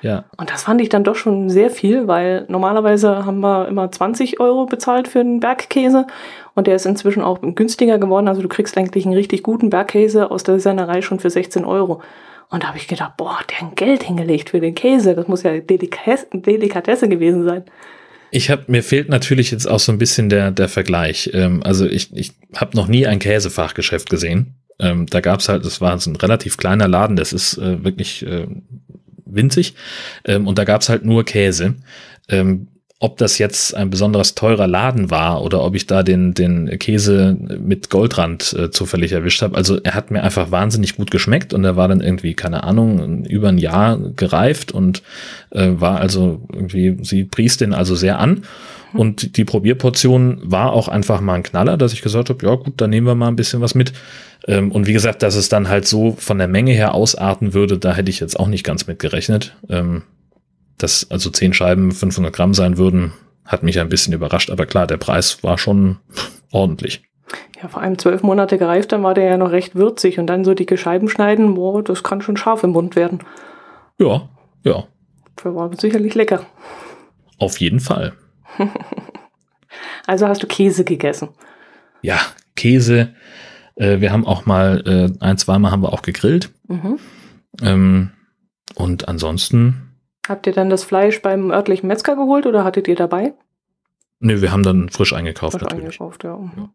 Ja. Und das fand ich dann doch schon sehr viel, weil normalerweise haben wir immer 20 Euro bezahlt für einen Bergkäse und der ist inzwischen auch günstiger geworden. Also du kriegst eigentlich einen richtig guten Bergkäse aus der Sennerei schon für 16 Euro. Und da habe ich gedacht, boah, der hat Geld hingelegt für den Käse. Das muss ja Delikatesse, Delikatesse gewesen sein. Ich habe mir fehlt natürlich jetzt auch so ein bisschen der der Vergleich. Ähm, also ich ich habe noch nie ein Käsefachgeschäft gesehen. Ähm, da gab's halt, das war so ein relativ kleiner Laden. Das ist äh, wirklich äh, winzig. Ähm, und da gab's halt nur Käse. Ähm, ob das jetzt ein besonders teurer Laden war oder ob ich da den, den Käse mit Goldrand äh, zufällig erwischt habe. Also er hat mir einfach wahnsinnig gut geschmeckt und er war dann irgendwie, keine Ahnung, über ein Jahr gereift und äh, war also irgendwie, sie pries den also sehr an. Und die Probierportion war auch einfach mal ein Knaller, dass ich gesagt habe, ja gut, dann nehmen wir mal ein bisschen was mit. Ähm, und wie gesagt, dass es dann halt so von der Menge her ausarten würde, da hätte ich jetzt auch nicht ganz mit gerechnet. Ähm, dass also zehn Scheiben 500 Gramm sein würden, hat mich ein bisschen überrascht. Aber klar, der Preis war schon ordentlich. Ja, vor allem zwölf Monate gereift, dann war der ja noch recht würzig. Und dann so dicke Scheiben schneiden, boah, das kann schon scharf im Mund werden. Ja, ja. Das war sicherlich lecker. Auf jeden Fall. also hast du Käse gegessen? Ja, Käse. Äh, wir haben auch mal, äh, ein, zweimal haben wir auch gegrillt. Mhm. Ähm, und ansonsten. Habt ihr dann das Fleisch beim örtlichen Metzger geholt oder hattet ihr dabei? Nee, wir haben dann frisch eingekauft frisch natürlich. Eingekauft, ja. ja.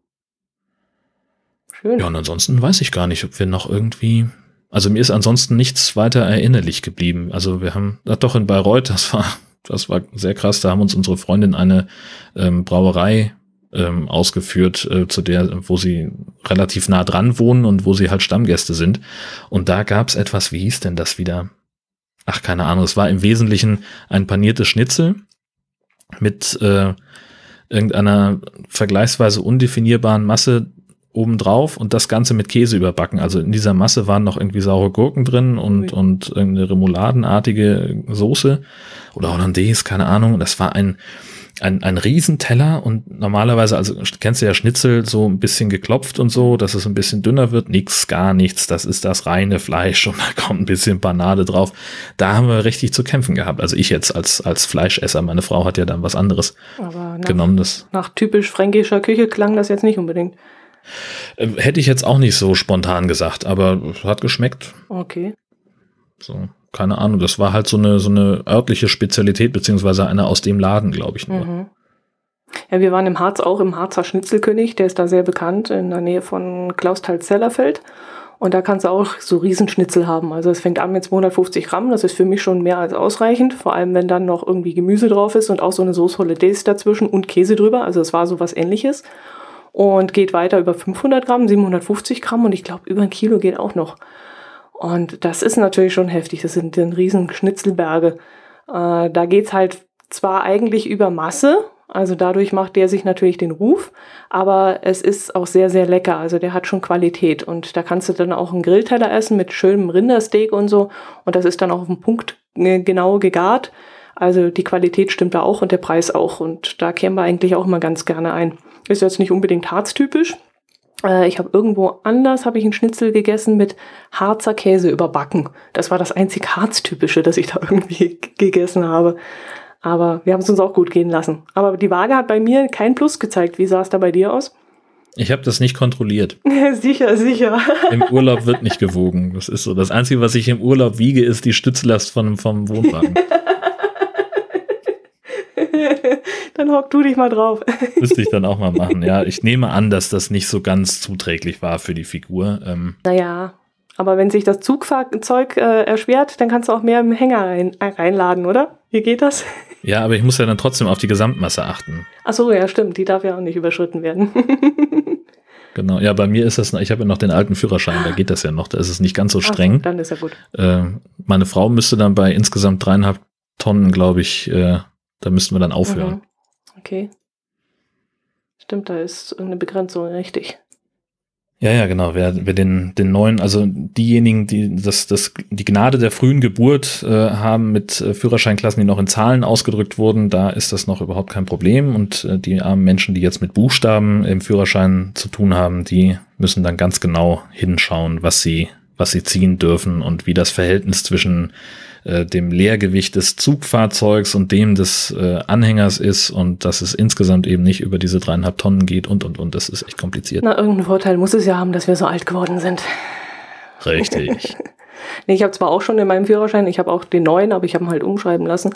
Schön. Ja, und ansonsten weiß ich gar nicht, ob wir noch irgendwie. Also mir ist ansonsten nichts weiter erinnerlich geblieben. Also wir haben, ach doch in Bayreuth, das war, das war sehr krass, da haben uns unsere Freundin eine ähm, Brauerei ähm, ausgeführt, äh, zu der, wo sie relativ nah dran wohnen und wo sie halt Stammgäste sind. Und da gab's etwas, wie hieß denn das wieder? Ach, keine Ahnung, es war im Wesentlichen ein paniertes Schnitzel mit äh, irgendeiner vergleichsweise undefinierbaren Masse obendrauf und das Ganze mit Käse überbacken. Also in dieser Masse waren noch irgendwie saure Gurken drin und, und irgendeine remouladenartige Soße oder Hollandaise, keine Ahnung. Das war ein, ein, ein Riesenteller und normalerweise, also kennst du ja Schnitzel so ein bisschen geklopft und so, dass es ein bisschen dünner wird. Nix, gar nichts. Das ist das reine Fleisch und da kommt ein bisschen Banade drauf. Da haben wir richtig zu kämpfen gehabt. Also ich jetzt als, als Fleischesser, meine Frau hat ja dann was anderes nach, genommen. Das nach typisch fränkischer Küche klang das jetzt nicht unbedingt. Äh, hätte ich jetzt auch nicht so spontan gesagt, aber hat geschmeckt. Okay. So keine Ahnung, das war halt so eine, so eine örtliche Spezialität, beziehungsweise eine aus dem Laden, glaube ich nur. Mhm. Ja, wir waren im Harz auch im Harzer Schnitzelkönig, der ist da sehr bekannt, in der Nähe von Klausthal-Zellerfeld. Und da kannst du auch so Riesenschnitzel haben. Also es fängt an mit 250 Gramm, das ist für mich schon mehr als ausreichend. Vor allem, wenn dann noch irgendwie Gemüse drauf ist und auch so eine Sauce Hollandaise dazwischen und Käse drüber. Also es war so was ähnliches. Und geht weiter über 500 Gramm, 750 Gramm und ich glaube über ein Kilo geht auch noch. Und das ist natürlich schon heftig. Das sind dann riesen Schnitzelberge. Äh, da geht's halt zwar eigentlich über Masse, also dadurch macht der sich natürlich den Ruf, aber es ist auch sehr, sehr lecker. Also der hat schon Qualität. Und da kannst du dann auch einen Grillteller essen mit schönem Rindersteak und so. Und das ist dann auch auf den Punkt äh, genau gegart. Also die Qualität stimmt da auch und der Preis auch. Und da kämen wir eigentlich auch mal ganz gerne ein. Ist jetzt nicht unbedingt harztypisch, äh, ich habe irgendwo anders habe ich einen Schnitzel gegessen mit Harzer Käse überbacken. Das war das einzig Harztypische, das ich da irgendwie gegessen habe. Aber wir haben es uns auch gut gehen lassen. Aber die Waage hat bei mir kein Plus gezeigt. Wie sah es da bei dir aus? Ich habe das nicht kontrolliert. sicher, sicher. Im Urlaub wird nicht gewogen. Das ist so. Das Einzige, was ich im Urlaub wiege, ist die Stützlast von, vom Wohnwagen. dann hock du dich mal drauf. Müsste ich dann auch mal machen. Ja, ich nehme an, dass das nicht so ganz zuträglich war für die Figur. Ähm, naja, aber wenn sich das Zugzeug äh, erschwert, dann kannst du auch mehr im Hänger rein, äh, reinladen, oder? Wie geht das? Ja, aber ich muss ja dann trotzdem auf die Gesamtmasse achten. Ach so, ja, stimmt. Die darf ja auch nicht überschritten werden. Genau, ja, bei mir ist das, ich habe ja noch den alten Führerschein, da geht das ja noch, da ist es nicht ganz so streng. Ach, dann ist ja gut. Äh, meine Frau müsste dann bei insgesamt dreieinhalb Tonnen, glaube ich, äh, da müssten wir dann aufhören. Mhm. Okay. Stimmt, da ist eine Begrenzung, richtig. Ja, ja, genau. Wer, wer den, den neuen, also diejenigen, die das, das, die Gnade der frühen Geburt äh, haben mit äh, Führerscheinklassen, die noch in Zahlen ausgedrückt wurden, da ist das noch überhaupt kein Problem. Und äh, die armen Menschen, die jetzt mit Buchstaben im Führerschein zu tun haben, die müssen dann ganz genau hinschauen, was sie, was sie ziehen dürfen und wie das Verhältnis zwischen äh, dem Leergewicht des Zugfahrzeugs und dem des äh, Anhängers ist und dass es insgesamt eben nicht über diese dreieinhalb Tonnen geht und und und. Das ist echt kompliziert. Na, irgendeinen Vorteil muss es ja haben, dass wir so alt geworden sind. Richtig. nee, ich habe zwar auch schon in meinem Führerschein, ich habe auch den neuen, aber ich habe ihn halt umschreiben lassen,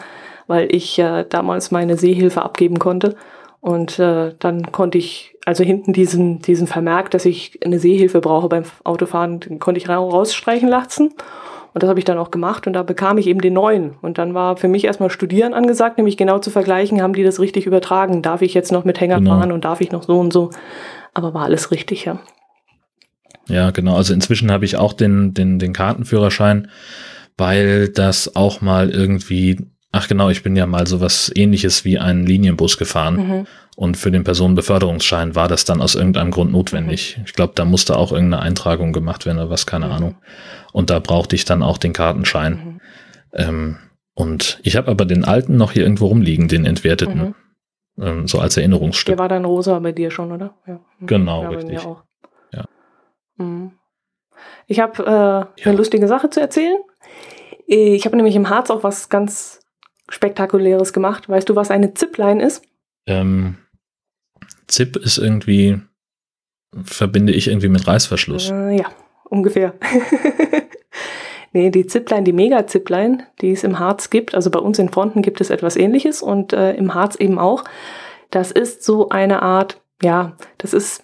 weil ich äh, damals meine Sehhilfe abgeben konnte. Und äh, dann konnte ich, also hinten diesen, diesen Vermerk, dass ich eine Sehhilfe brauche beim Autofahren, den konnte ich rausstreichen lassen. Und das habe ich dann auch gemacht und da bekam ich eben den neuen. Und dann war für mich erstmal Studieren angesagt, nämlich genau zu vergleichen, haben die das richtig übertragen? Darf ich jetzt noch mit Hänger genau. fahren und darf ich noch so und so? Aber war alles richtig, ja. Ja, genau. Also inzwischen habe ich auch den, den, den Kartenführerschein, weil das auch mal irgendwie Ach genau, ich bin ja mal sowas ähnliches wie einen Linienbus gefahren. Mhm. Und für den Personenbeförderungsschein war das dann aus irgendeinem Grund notwendig. Mhm. Ich glaube, da musste auch irgendeine Eintragung gemacht werden oder was, keine mhm. Ahnung. Und da brauchte ich dann auch den Kartenschein. Mhm. Ähm, und ich habe aber den alten noch hier irgendwo rumliegen, den entwerteten. Mhm. Ähm, so als Erinnerungsstück. Der war dann rosa bei dir schon, oder? Ja. Mhm. Genau, ja, richtig. Ja. Ich habe äh, ja. eine lustige Sache zu erzählen. Ich habe nämlich im Harz auch was ganz Spektakuläres gemacht. Weißt du, was eine Zipline ist? Ähm, Zip ist irgendwie, verbinde ich irgendwie mit Reißverschluss. Äh, ja, ungefähr. nee, die Zipline, die Mega-Zipline, die es im Harz gibt, also bei uns in Fronten gibt es etwas ähnliches und äh, im Harz eben auch. Das ist so eine Art, ja, das ist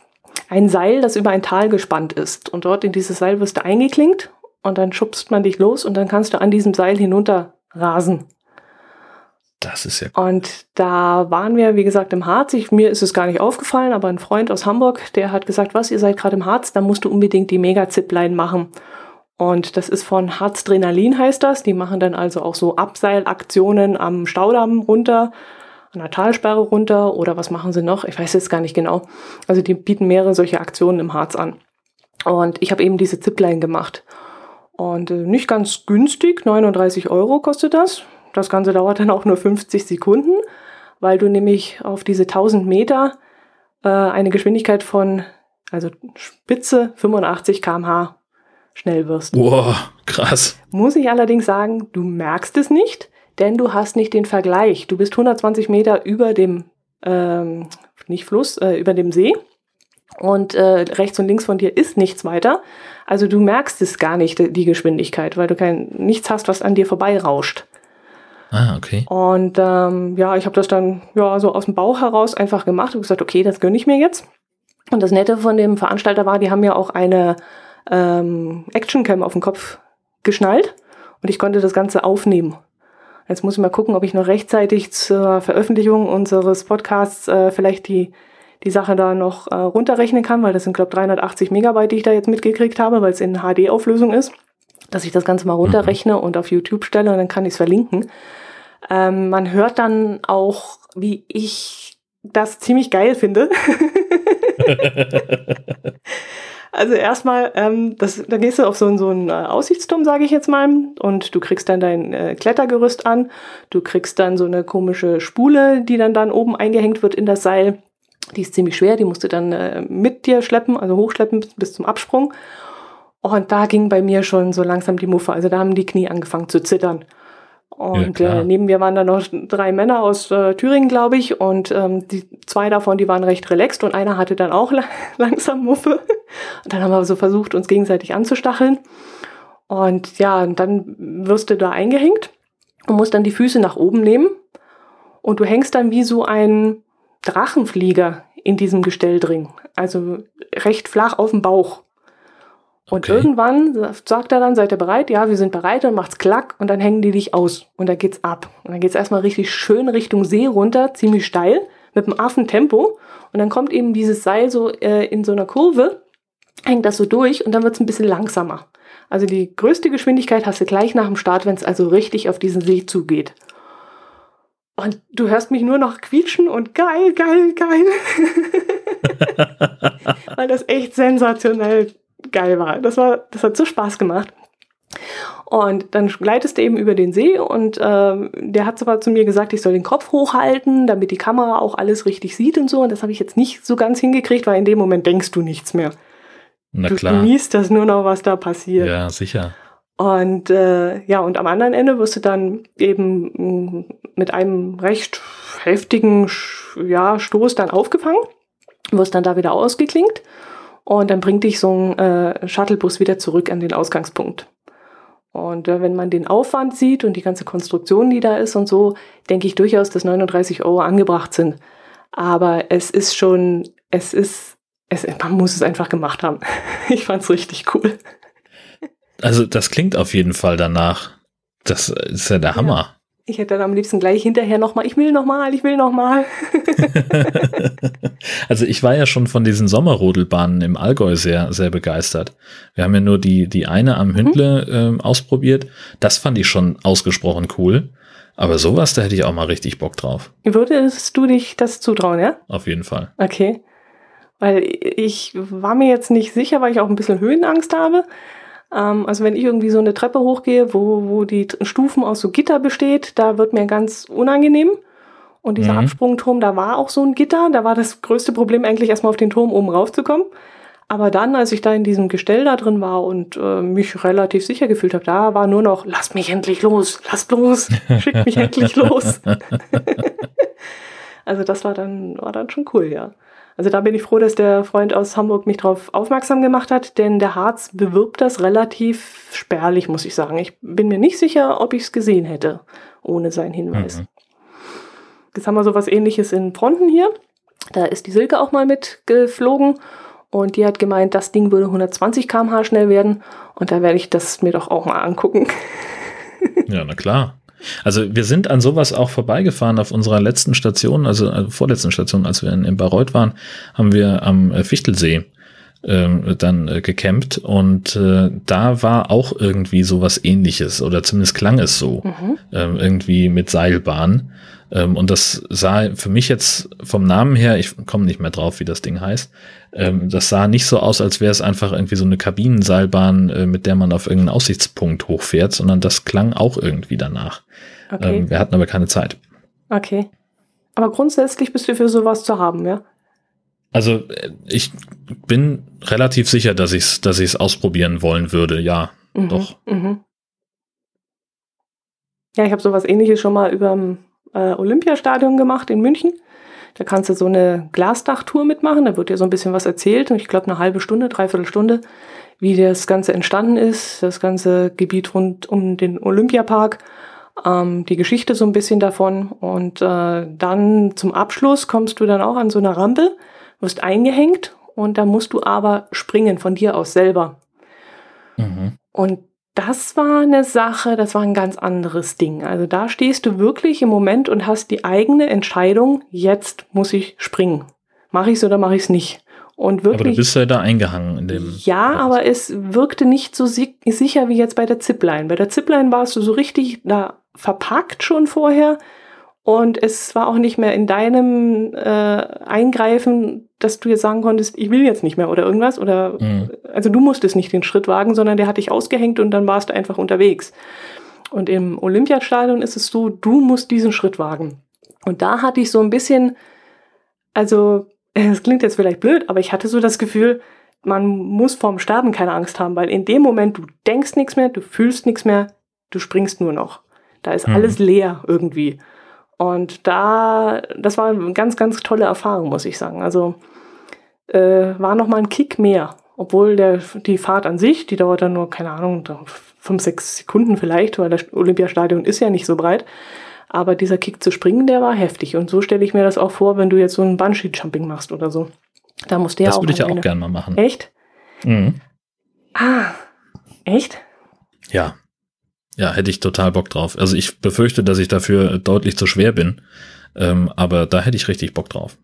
ein Seil, das über ein Tal gespannt ist. Und dort in dieses Seil wirst du eingeklinkt und dann schubst man dich los und dann kannst du an diesem Seil hinunter rasen. Das ist ja cool. Und da waren wir, wie gesagt, im Harz. Ich, mir ist es gar nicht aufgefallen, aber ein Freund aus Hamburg, der hat gesagt, was, ihr seid gerade im Harz, da musst du unbedingt die Mega-Zipline machen. Und das ist von Harzdrenalin heißt das. Die machen dann also auch so Abseilaktionen am Staudamm runter, an der Talsperre runter oder was machen sie noch? Ich weiß jetzt gar nicht genau. Also die bieten mehrere solche Aktionen im Harz an. Und ich habe eben diese Zipline gemacht. Und äh, nicht ganz günstig, 39 Euro kostet das. Das Ganze dauert dann auch nur 50 Sekunden, weil du nämlich auf diese 1000 Meter äh, eine Geschwindigkeit von, also Spitze 85 km/h schnell wirst. Wow, krass. Muss ich allerdings sagen, du merkst es nicht, denn du hast nicht den Vergleich. Du bist 120 Meter über dem, ähm, nicht Fluss, äh, über dem See und äh, rechts und links von dir ist nichts weiter. Also du merkst es gar nicht, die Geschwindigkeit, weil du kein, nichts hast, was an dir vorbeirauscht. Ah, okay. Und ähm, ja, ich habe das dann ja so aus dem Bauch heraus einfach gemacht und gesagt, okay, das gönne ich mir jetzt. Und das Nette von dem Veranstalter war, die haben ja auch eine ähm, Actioncam auf den Kopf geschnallt und ich konnte das Ganze aufnehmen. Jetzt muss ich mal gucken, ob ich noch rechtzeitig zur Veröffentlichung unseres Podcasts äh, vielleicht die, die Sache da noch äh, runterrechnen kann, weil das sind, glaube 380 Megabyte, die ich da jetzt mitgekriegt habe, weil es in HD-Auflösung ist, dass ich das Ganze mal runterrechne mhm. und auf YouTube stelle und dann kann ich es verlinken. Ähm, man hört dann auch, wie ich das ziemlich geil finde. also erstmal, ähm, das, da gehst du auf so, so einen äh, Aussichtsturm, sage ich jetzt mal, und du kriegst dann dein äh, Klettergerüst an. Du kriegst dann so eine komische Spule, die dann dann oben eingehängt wird in das Seil. Die ist ziemlich schwer, die musst du dann äh, mit dir schleppen, also hochschleppen bis, bis zum Absprung. Und da ging bei mir schon so langsam die Muffe. Also da haben die Knie angefangen zu zittern. Und ja, äh, neben mir waren dann noch drei Männer aus äh, Thüringen, glaube ich. Und ähm, die zwei davon, die waren recht relaxed und einer hatte dann auch la langsam Muffe. Und dann haben wir so versucht, uns gegenseitig anzustacheln. Und ja, und dann wirst du da eingehängt und musst dann die Füße nach oben nehmen. Und du hängst dann wie so ein Drachenflieger in diesem Gestell drin. Also recht flach auf dem Bauch. Und okay. irgendwann sagt er dann, seid ihr bereit? Ja, wir sind bereit, dann macht's klack und dann hängen die dich aus und dann geht's ab. Und dann geht's erstmal richtig schön Richtung See runter, ziemlich steil, mit einem Affentempo Und dann kommt eben dieses Seil so äh, in so einer Kurve, hängt das so durch und dann wird es ein bisschen langsamer. Also die größte Geschwindigkeit hast du gleich nach dem Start, wenn es also richtig auf diesen See zugeht. Und du hörst mich nur noch quietschen und geil, geil, geil. Weil das echt sensationell geil war. Das war, das hat so Spaß gemacht. Und dann gleitest du eben über den See und ähm, der hat aber zu mir gesagt, ich soll den Kopf hochhalten, damit die Kamera auch alles richtig sieht und so. Und das habe ich jetzt nicht so ganz hingekriegt, weil in dem Moment denkst du nichts mehr. Na du klar. genießt das nur noch, was da passiert. Ja, sicher. Und äh, ja, und am anderen Ende wirst du dann eben mh, mit einem recht heftigen ja, Stoß dann aufgefangen, wirst dann da wieder ausgeklinkt und dann bringt dich so ein äh, Shuttlebus wieder zurück an den Ausgangspunkt. Und äh, wenn man den Aufwand sieht und die ganze Konstruktion, die da ist und so, denke ich durchaus, dass 39 Euro angebracht sind. Aber es ist schon, es ist, es, man muss es einfach gemacht haben. Ich fand's richtig cool. Also das klingt auf jeden Fall danach. Das ist ja der Hammer. Ich hätte dann am liebsten gleich hinterher nochmal, ich will nochmal, ich will nochmal. also ich war ja schon von diesen Sommerrodelbahnen im Allgäu sehr, sehr begeistert. Wir haben ja nur die, die eine am Hündle ähm, ausprobiert. Das fand ich schon ausgesprochen cool. Aber sowas, da hätte ich auch mal richtig Bock drauf. Würdest du dich das zutrauen, ja? Auf jeden Fall. Okay. Weil ich war mir jetzt nicht sicher, weil ich auch ein bisschen Höhenangst habe. Ähm, also wenn ich irgendwie so eine Treppe hochgehe, wo, wo die Stufen aus so Gitter besteht, da wird mir ganz unangenehm. Und dieser Mhm. Absprungturm, da war auch so ein Gitter. Da war das größte Problem eigentlich erstmal auf den Turm oben raufzukommen. Aber dann, als ich da in diesem Gestell da drin war und äh, mich relativ sicher gefühlt habe, da war nur noch, lass mich endlich los, lasst los, schickt mich endlich los. also das war dann, war dann schon cool, ja. Also da bin ich froh, dass der Freund aus Hamburg mich darauf aufmerksam gemacht hat, denn der Harz bewirbt das relativ spärlich, muss ich sagen. Ich bin mir nicht sicher, ob ich es gesehen hätte, ohne seinen Hinweis. Mhm. Jetzt haben wir sowas ähnliches in Fronten hier. Da ist die Silke auch mal mitgeflogen und die hat gemeint, das Ding würde 120 km/h schnell werden und da werde ich das mir doch auch mal angucken. Ja, na klar. Also wir sind an sowas auch vorbeigefahren auf unserer letzten Station, also, also vorletzten Station, als wir in, in Bayreuth waren, haben wir am äh, Fichtelsee ähm, dann äh, gecampt und äh, da war auch irgendwie sowas ähnliches oder zumindest klang es so, Mhm. ähm, irgendwie mit Seilbahn. Ähm, und das sah für mich jetzt vom Namen her, ich komme nicht mehr drauf, wie das Ding heißt, ähm, das sah nicht so aus, als wäre es einfach irgendwie so eine Kabinenseilbahn, äh, mit der man auf irgendeinen Aussichtspunkt hochfährt, sondern das klang auch irgendwie danach. Okay. Ähm, wir hatten aber keine Zeit. okay. Aber grundsätzlich bist du für sowas zu haben, ja? Also äh, ich bin relativ sicher, dass ich es dass ich's ausprobieren wollen würde, ja. Mhm. Doch. Mhm. Ja, ich habe sowas ähnliches schon mal über äh, Olympiastadion gemacht in München. Da kannst du so eine Glasdachtour mitmachen. Da wird dir so ein bisschen was erzählt. Und ich glaube, eine halbe Stunde, dreiviertel Stunde, wie das Ganze entstanden ist. Das ganze Gebiet rund um den Olympiapark. Ähm, die Geschichte so ein bisschen davon. Und äh, dann zum Abschluss kommst du dann auch an so einer Rampe, wirst eingehängt. Und da musst du aber springen von dir aus selber. Mhm. Und das war eine Sache, das war ein ganz anderes Ding. Also da stehst du wirklich im Moment und hast die eigene Entscheidung, jetzt muss ich springen. Mache ich es oder mache ich es nicht? Und Aber du wirklich. bist ja da eingehangen in dem. ja, aber es wirkte nicht so si sicher wie jetzt bei der Zipline. Bei der Zipline warst du so richtig da verpackt schon vorher. Und es war auch nicht mehr in deinem äh, Eingreifen, dass du jetzt sagen konntest, ich will jetzt nicht mehr oder irgendwas. Oder Mhm. also du musstest nicht den Schritt wagen, sondern der hat dich ausgehängt und dann warst du einfach unterwegs. Und im Olympiastadion ist es so, du musst diesen Schritt wagen. Und da hatte ich so ein bisschen, also es klingt jetzt vielleicht blöd, aber ich hatte so das Gefühl, man muss vorm Sterben keine Angst haben, weil in dem Moment du denkst nichts mehr, du fühlst nichts mehr, du springst nur noch. Da ist Mhm. alles leer irgendwie. Und da, das war eine ganz, ganz tolle Erfahrung, muss ich sagen. Also äh, war noch mal ein Kick mehr. Obwohl der, die Fahrt an sich, die dauert dann nur, keine Ahnung, fünf, sechs Sekunden vielleicht, weil das Olympiastadion ist ja nicht so breit. Aber dieser Kick zu springen, der war heftig. Und so stelle ich mir das auch vor, wenn du jetzt so ein Bungee-Jumping machst oder so. Da musst du ja das auch. würde ich ja auch gerne mal machen. Echt? Mhm. Ah, echt? Ja. Ja, hätte ich total Bock drauf. Also ich befürchte, dass ich dafür deutlich zu schwer bin. Ähm, aber da hätte ich richtig Bock drauf.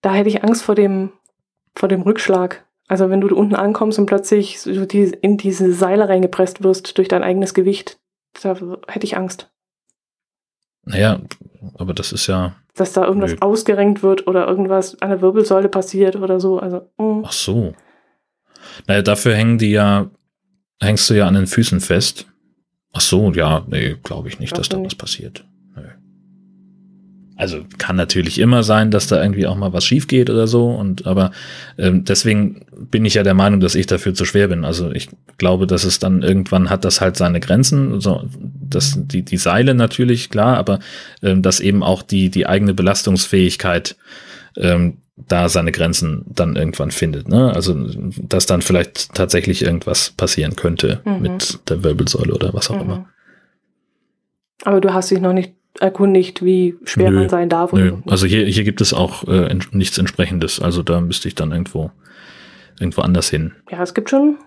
da hätte ich Angst vor dem, vor dem Rückschlag. Also wenn du unten ankommst und plötzlich so die, in diese Seile reingepresst wirst durch dein eigenes Gewicht, da hätte ich Angst. Naja, aber das ist ja. Dass da irgendwas nö. ausgerenkt wird oder irgendwas an der Wirbelsäule passiert oder so. Also, mh. Ach so. Naja, dafür hängen die ja, hängst du ja an den Füßen fest. Ach so, ja, nee, glaube ich nicht, dass da was passiert. Also kann natürlich immer sein, dass da irgendwie auch mal was schief geht oder so. Und aber ähm, deswegen bin ich ja der Meinung, dass ich dafür zu schwer bin. Also ich glaube, dass es dann irgendwann hat das halt seine Grenzen. So, dass die, die Seile natürlich, klar, aber ähm, dass eben auch die, die eigene Belastungsfähigkeit ähm, da seine Grenzen dann irgendwann findet. Ne? Also dass dann vielleicht tatsächlich irgendwas passieren könnte mhm. mit der Wirbelsäule oder was auch mhm. immer. Aber du hast dich noch nicht erkundigt, wie schwer nö, man sein darf. Nö. Also hier, hier gibt es auch äh, nichts entsprechendes. Also da müsste ich dann irgendwo, irgendwo anders hin. Ja, es gibt schon,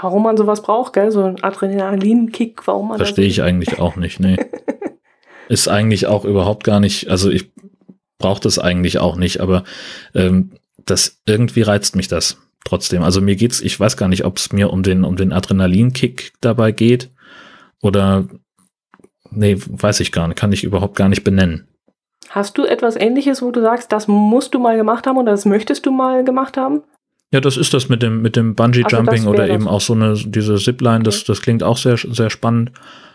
warum man sowas braucht, gell? So ein Adrenalinkick, warum man Verstehe ich eigentlich auch nicht, nee. Ist eigentlich auch überhaupt gar nicht, also ich brauche das eigentlich auch nicht, aber ähm, das irgendwie reizt mich das trotzdem. Also mir geht's, ich weiß gar nicht, ob es mir um den, um den Adrenalinkick dabei geht oder nee, weiß ich gar nicht, kann ich überhaupt gar nicht benennen. Hast du etwas ähnliches, wo du sagst, das musst du mal gemacht haben oder das möchtest du mal gemacht haben? Ja, das ist das mit dem, mit dem Bungee-Jumping also oder eben auch so eine, diese Zipline, das, das klingt auch sehr, sehr spannend.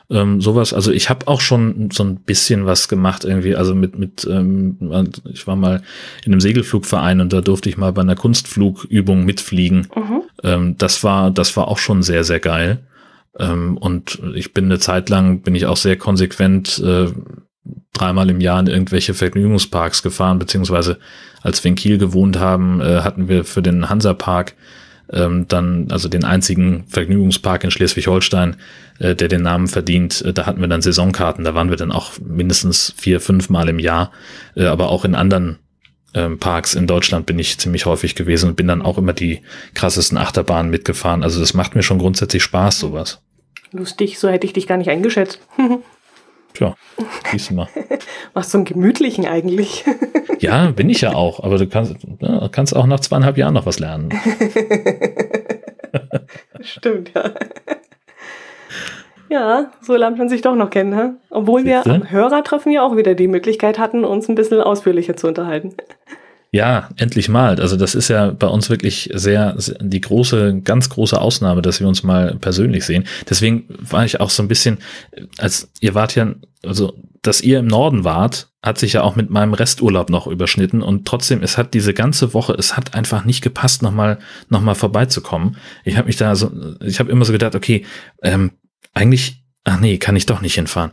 Ähm, sowas, also ich habe auch schon so ein bisschen was gemacht irgendwie, also mit, mit, ähm, ich war mal in einem Segelflugverein und da durfte ich mal bei einer Kunstflugübung mitfliegen. Mhm. Ähm, das war, das war auch schon sehr, sehr geil. Ähm, und ich bin eine Zeit lang, bin ich auch sehr konsequent äh, dreimal im Jahr in irgendwelche Vergnügungsparks gefahren, beziehungsweise als wir in Kiel gewohnt haben, äh, hatten wir für den Hansapark ähm, dann, also den einzigen Vergnügungspark in Schleswig-Holstein, äh, der den Namen verdient, äh, da hatten wir dann Saisonkarten, da waren wir dann auch mindestens vier, fünf Mal im Jahr, äh, aber auch in anderen ähm, Parks in Deutschland bin ich ziemlich häufig gewesen und bin dann auch immer die krassesten Achterbahnen mitgefahren. Also das macht mir schon grundsätzlich Spaß, sowas. Lustig, so hätte ich dich gar nicht eingeschätzt. Tja, siehst du mal. Machst so einen gemütlichen eigentlich. ja, bin ich ja auch, aber du kannst, ja, kannst auch nach zweieinhalb Jahren noch was lernen. Stimmt, ja. Ja, so lernt man sich doch noch kennen, hä? obwohl Siehste? wir am Hörertreffen ja auch wieder die Möglichkeit hatten, uns ein bisschen ausführlicher zu unterhalten. Ja, endlich mal. Also das ist ja bei uns wirklich sehr, sehr, die große, ganz große Ausnahme, dass wir uns mal persönlich sehen. Deswegen war ich auch so ein bisschen, als ihr wart ja, also dass ihr im Norden wart, hat sich ja auch mit meinem Resturlaub noch überschnitten und trotzdem, es hat diese ganze Woche, es hat einfach nicht gepasst, nochmal noch mal vorbeizukommen. Ich habe mich da so, ich habe immer so gedacht, okay, ähm, eigentlich, ach nee, kann ich doch nicht hinfahren.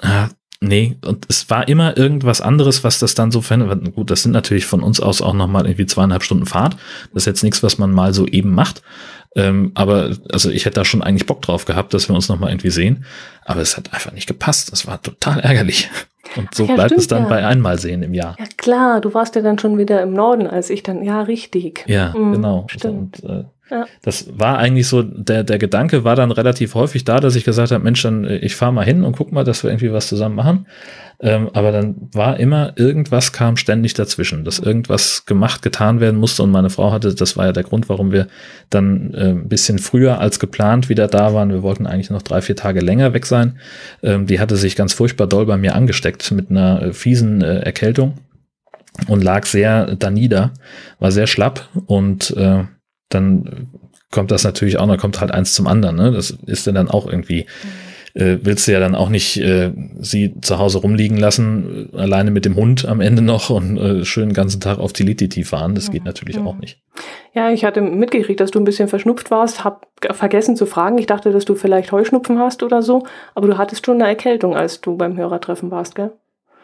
Ah, nee, und es war immer irgendwas anderes, was das dann so verändert. Gut, das sind natürlich von uns aus auch nochmal irgendwie zweieinhalb Stunden Fahrt. Das ist jetzt nichts, was man mal so eben macht. Ähm, aber also ich hätte da schon eigentlich Bock drauf gehabt, dass wir uns nochmal irgendwie sehen. Aber es hat einfach nicht gepasst. Das war total ärgerlich. Und so ja, bleibt stimmt, es dann ja. bei einmal sehen im Jahr. Ja klar, du warst ja dann schon wieder im Norden, als ich dann, ja, richtig. Ja, mhm, genau. Stimmt. Und, äh, ja. Das war eigentlich so, der, der Gedanke war dann relativ häufig da, dass ich gesagt habe, Mensch, dann äh, ich fahre mal hin und guck mal, dass wir irgendwie was zusammen machen. Ähm, aber dann war immer, irgendwas kam ständig dazwischen, dass irgendwas gemacht, getan werden musste und meine Frau hatte, das war ja der Grund, warum wir dann äh, ein bisschen früher als geplant wieder da waren. Wir wollten eigentlich noch drei, vier Tage länger weg sein. Ähm, die hatte sich ganz furchtbar doll bei mir angesteckt mit einer äh, fiesen äh, Erkältung und lag sehr da nieder, war sehr schlapp und äh, dann kommt das natürlich auch, dann kommt halt eins zum anderen. Ne? Das ist dann auch irgendwie, äh, willst du ja dann auch nicht äh, sie zu Hause rumliegen lassen, äh, alleine mit dem Hund am Ende noch und äh, schön den ganzen Tag auf die Lititi fahren. Das geht natürlich mhm. auch nicht. Ja, ich hatte mitgekriegt, dass du ein bisschen verschnupft warst, hab vergessen zu fragen. Ich dachte, dass du vielleicht Heuschnupfen hast oder so, aber du hattest schon eine Erkältung, als du beim Hörertreffen warst, gell?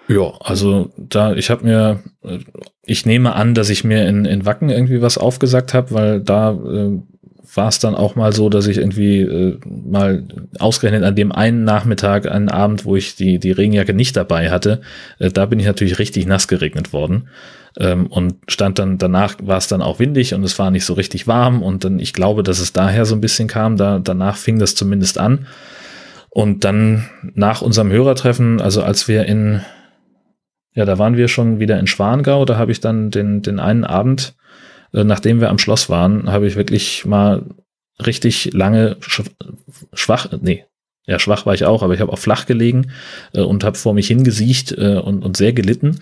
Ja, also da, ich habe mir, ich nehme an, dass ich mir in, in Wacken irgendwie was aufgesagt habe, weil da äh, war es dann auch mal so, dass ich irgendwie äh, mal ausgerechnet an dem einen Nachmittag, einen Abend, wo ich die, die Regenjacke nicht dabei hatte, äh, da bin ich natürlich richtig nass geregnet worden. Ähm, und stand dann, danach war es dann auch windig und es war nicht so richtig warm und dann, ich glaube, dass es daher so ein bisschen kam, da, danach fing das zumindest an. Und dann nach unserem Hörertreffen, also als wir in Ja, da waren wir schon wieder in Schwangau. Da habe ich dann den, den einen Abend, äh, nachdem wir am Schloss waren, habe ich wirklich mal richtig lange schwach, nee, ja, schwach war ich auch, aber ich habe auch flach gelegen äh, und habe vor mich hingesiecht äh, und, und sehr gelitten.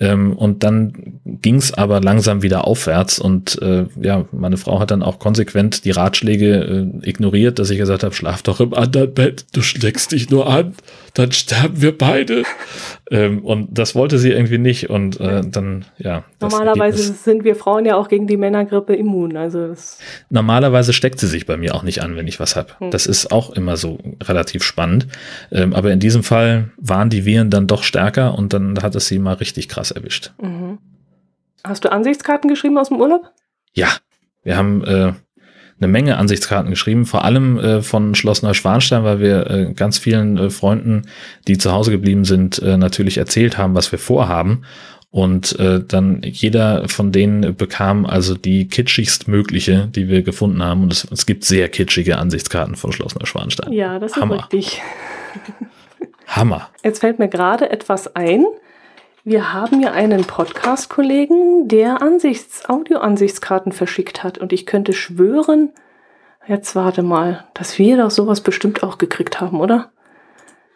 Ähm, und dann ging es aber langsam wieder aufwärts. Und äh, ja, meine Frau hat dann auch konsequent die Ratschläge äh, ignoriert, dass ich gesagt habe, schlaf doch im anderen Bett, du schlägst dich nur an, dann sterben wir beide. Ähm, und das wollte sie irgendwie nicht. Und äh, dann, ja. Normalerweise sind wir Frauen ja auch gegen die Männergrippe immun. Also Normalerweise steckt sie sich bei mir auch nicht an, wenn ich was habe. Hm. Das ist auch immer so relativ spannend. Ähm, aber in diesem Fall waren die Viren dann doch stärker und dann hat es sie mal richtig krass erwischt. Mhm. Hast du Ansichtskarten geschrieben aus dem Urlaub? Ja, wir haben äh, eine Menge Ansichtskarten geschrieben, vor allem äh, von Schloss Neuschwanstein, weil wir äh, ganz vielen äh, Freunden, die zu Hause geblieben sind, äh, natürlich erzählt haben, was wir vorhaben. Und äh, dann jeder von denen bekam also die kitschigst mögliche, die wir gefunden haben. Und es, es gibt sehr kitschige Ansichtskarten von Schloss Neuschwanstein. Ja, das ist Hammer. richtig. Hammer. Jetzt fällt mir gerade etwas ein. Wir haben ja einen Podcast-Kollegen, der Ansichts Audio-Ansichtskarten verschickt hat. Und ich könnte schwören, jetzt warte mal, dass wir doch sowas bestimmt auch gekriegt haben, oder?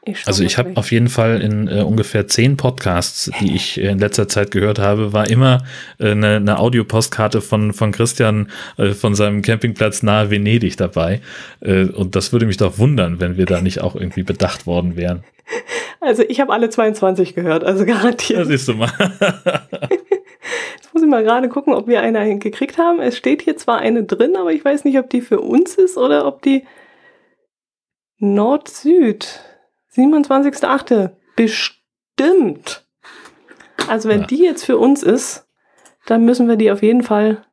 Ich also ich habe auf jeden Fall in äh, ungefähr zehn Podcasts, die ich in letzter Zeit gehört habe, war immer äh, eine, eine Audiopostkarte von, von Christian äh, von seinem Campingplatz nahe Venedig dabei. Äh, und das würde mich doch wundern, wenn wir da nicht auch irgendwie bedacht worden wären. Also ich habe alle 22 gehört, also garantiert. Das siehst du mal. Jetzt muss ich mal gerade gucken, ob wir eine gekriegt haben. Es steht hier zwar eine drin, aber ich weiß nicht, ob die für uns ist oder ob die Nord-Süd. 27.8. Bestimmt. Also wenn ja. die jetzt für uns ist, dann müssen wir die auf jeden Fall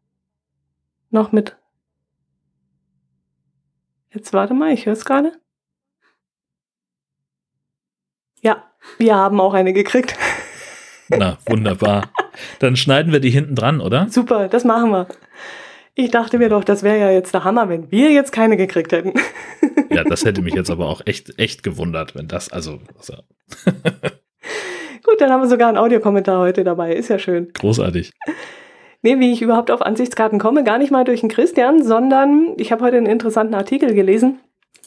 noch mit. Jetzt warte mal, ich höre es gerade. Ja, wir haben auch eine gekriegt. Na, wunderbar. Dann schneiden wir die hinten dran, oder? Super, das machen wir. Ich dachte mir doch, das wäre ja jetzt der Hammer, wenn wir jetzt keine gekriegt hätten. Ja, das hätte mich jetzt aber auch echt, echt gewundert, wenn das, also. also. Gut, dann haben wir sogar einen Audiokommentar heute dabei. Ist ja schön. Großartig. Nee, wie ich überhaupt auf Ansichtskarten komme, gar nicht mal durch den Christian, sondern ich habe heute einen interessanten Artikel gelesen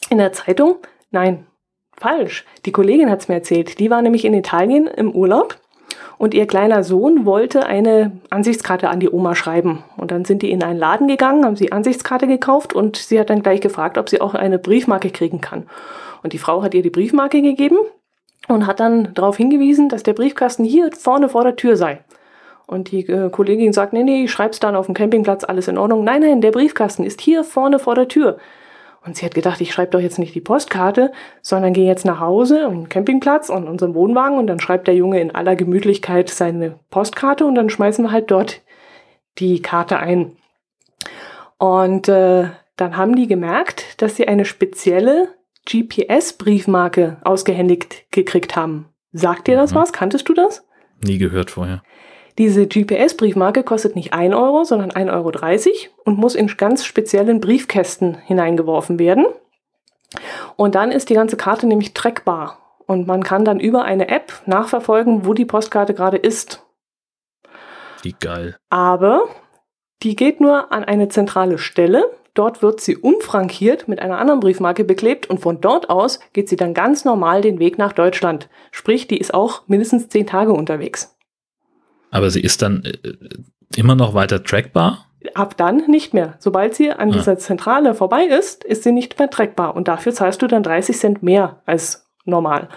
in der Zeitung. Nein, falsch. Die Kollegin hat es mir erzählt. Die war nämlich in Italien im Urlaub und ihr kleiner Sohn wollte eine Ansichtskarte an die Oma schreiben. Und dann sind die in einen Laden gegangen, haben sie Ansichtskarte gekauft und sie hat dann gleich gefragt, ob sie auch eine Briefmarke kriegen kann. Und die Frau hat ihr die Briefmarke gegeben und hat dann darauf hingewiesen, dass der Briefkasten hier vorne vor der Tür sei. Und die äh, Kollegin sagt, nee, nee, ich schreib's dann auf dem Campingplatz, alles in Ordnung. Nein, nein, der Briefkasten ist hier vorne vor der Tür. Und sie hat gedacht, ich schreibe doch jetzt nicht die Postkarte, sondern gehe jetzt nach Hause am Campingplatz und unserem Wohnwagen und dann schreibt der Junge in aller Gemütlichkeit seine Postkarte und dann schmeißen wir halt dort die Karte ein. Und äh, dann haben die gemerkt, dass sie eine spezielle GPS-Briefmarke ausgehändigt gekriegt haben. Sagt dir das mhm. was? Kanntest du das? Nie gehört vorher. Diese GPS-Briefmarke kostet nicht 1 Euro, sondern 1,30 Euro und muss in ganz speziellen Briefkästen hineingeworfen werden. Und dann ist die ganze Karte nämlich trackbar. Und man kann dann über eine App nachverfolgen, wo die Postkarte gerade ist. Wie geil. Aber die geht nur an eine zentrale Stelle. Dort wird sie umfrankiert mit einer anderen Briefmarke beklebt und von dort aus geht sie dann ganz normal den Weg nach Deutschland. Sprich, die ist auch mindestens zehn Tage unterwegs. Aber sie ist dann äh, immer noch weiter trackbar? Ab dann nicht mehr. Sobald sie an ah. dieser Zentrale vorbei ist, ist sie nicht mehr trackbar. Und dafür zahlst du dann 30 Cent mehr als normal.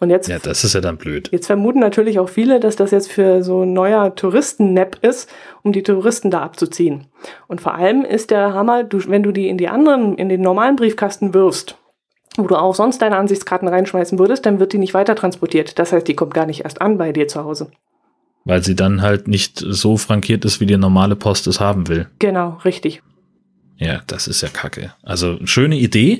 Und jetzt. Ja, das ist ja dann blöd. Jetzt vermuten natürlich auch viele, dass das jetzt für so ein neuer Touristen-Nap ist, um die Touristen da abzuziehen. Und vor allem ist der Hammer, du, wenn du die in die anderen, in den normalen Briefkasten wirfst, wo du auch sonst deine Ansichtskarten reinschmeißen würdest, dann wird die nicht weiter transportiert. Das heißt, die kommt gar nicht erst an bei dir zu Hause weil sie dann halt nicht so frankiert ist, wie die normale Post es haben will. Genau, richtig. Ja, das ist ja kacke. Also schöne Idee,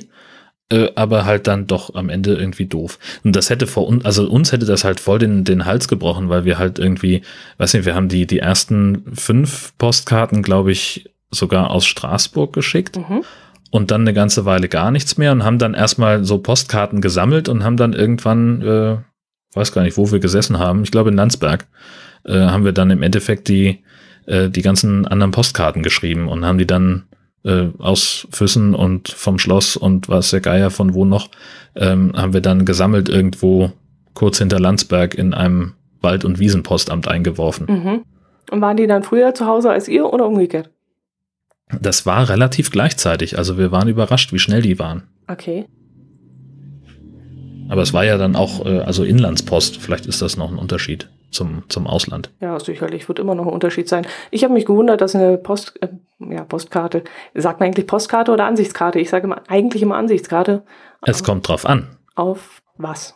äh, aber halt dann doch am Ende irgendwie doof. Und das hätte vor uns, also uns hätte das halt voll den, den Hals gebrochen, weil wir halt irgendwie, weiß nicht, wir haben die, die ersten fünf Postkarten, glaube ich, sogar aus Straßburg geschickt. Mhm. Und dann eine ganze Weile gar nichts mehr und haben dann erstmal so Postkarten gesammelt und haben dann irgendwann äh, weiß gar nicht, wo wir gesessen haben. Ich glaube in Landsberg äh, haben wir dann im Endeffekt die, äh, die ganzen anderen Postkarten geschrieben und haben die dann äh, aus Füssen und vom Schloss und was der Geier von wo noch, ähm, haben wir dann gesammelt irgendwo kurz hinter Landsberg in einem Wald- und Wiesenpostamt eingeworfen. Mhm. Und waren die dann früher zu Hause als ihr oder umgekehrt? Das war relativ gleichzeitig. Also wir waren überrascht, wie schnell die waren. Okay. Aber es war ja dann auch, äh, also Inlandspost. Vielleicht ist das noch ein Unterschied zum, zum Ausland. Ja, sicherlich wird immer noch ein Unterschied sein. Ich habe mich gewundert, dass eine Post, äh, ja, Postkarte, sagt man eigentlich Postkarte oder Ansichtskarte? Ich sage immer, eigentlich immer Ansichtskarte. Es kommt drauf an. Auf was?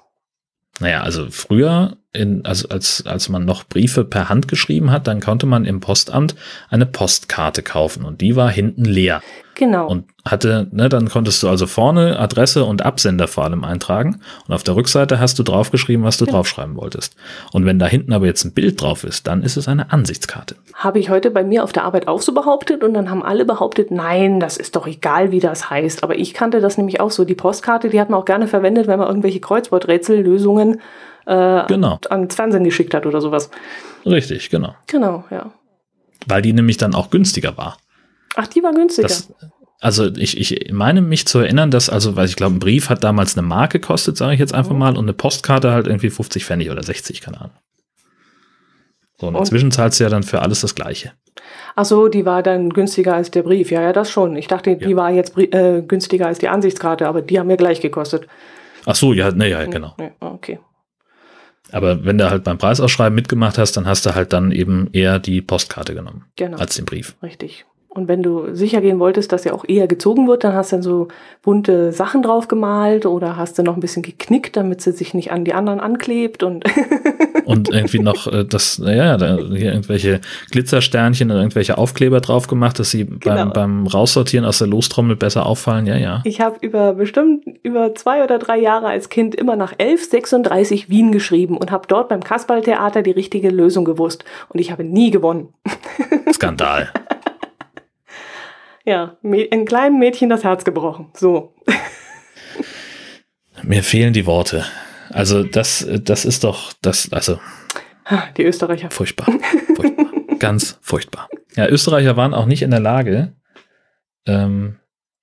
Naja, also früher, in, also als, als man noch Briefe per Hand geschrieben hat, dann konnte man im Postamt eine Postkarte kaufen und die war hinten leer. Genau. Und hatte, ne, dann konntest du also vorne Adresse und Absender vor allem eintragen und auf der Rückseite hast du draufgeschrieben, was du Ja. draufschreiben wolltest. Und wenn da hinten aber jetzt ein Bild drauf ist, dann ist es eine Ansichtskarte. Habe ich heute bei mir auf der Arbeit auch so behauptet und dann haben alle behauptet, nein, das ist doch egal, wie das heißt. Aber ich kannte das nämlich auch so. Die Postkarte, die hat man auch gerne verwendet, wenn man irgendwelche Kreuzworträtsellösungen äh, Genau, ans Fernsehen geschickt hat oder sowas. richtig, genau. Genau, ja. Weil die nämlich dann auch günstiger war. Ach, die war günstiger. Das, also ich, ich meine mich zu erinnern, dass, also, weil ich glaube, ein Brief hat damals eine Mark gekostet, sage ich jetzt einfach Mhm. mal, und eine Postkarte halt irgendwie 50 Pfennig oder 60, keine Ahnung. So, und Und- inzwischen zahlst du ja dann für alles das Gleiche. Ach so, die war dann günstiger als der Brief. Ja, ja, das schon. Ich dachte, die Ja. war jetzt äh, günstiger als die Ansichtskarte, aber die haben mir gleich gekostet. Ach so, ja, ne, ja, genau. Ja, okay. Aber wenn du halt beim Preisausschreiben mitgemacht hast, dann hast du halt dann eben eher die Postkarte genommen Genau. als den Brief. Richtig. Und wenn du sicher gehen wolltest, dass er auch eher gezogen wird, dann hast du dann so bunte Sachen drauf gemalt oder hast du noch ein bisschen geknickt, damit sie sich nicht an die anderen anklebt und Und irgendwie noch äh, das, naja, da hier irgendwelche Glitzersternchen oder irgendwelche Aufkleber drauf gemacht, dass sie beim, Genau. beim Raussortieren aus der Lostrommel besser auffallen. Ja, ja. ich habe über bestimmt über zwei oder drei Jahre als Kind immer nach 1136 Wien geschrieben und habe dort beim Kasperltheater die richtige Lösung gewusst und ich habe nie gewonnen. Skandal. Ja, ein kleinem Mädchen das Herz gebrochen. So. Mir fehlen die Worte. Also das, das ist doch, das, also Die Österreicher. furchtbar. furchtbar. Ganz furchtbar. Ja, Österreicher waren auch nicht in der Lage, ähm,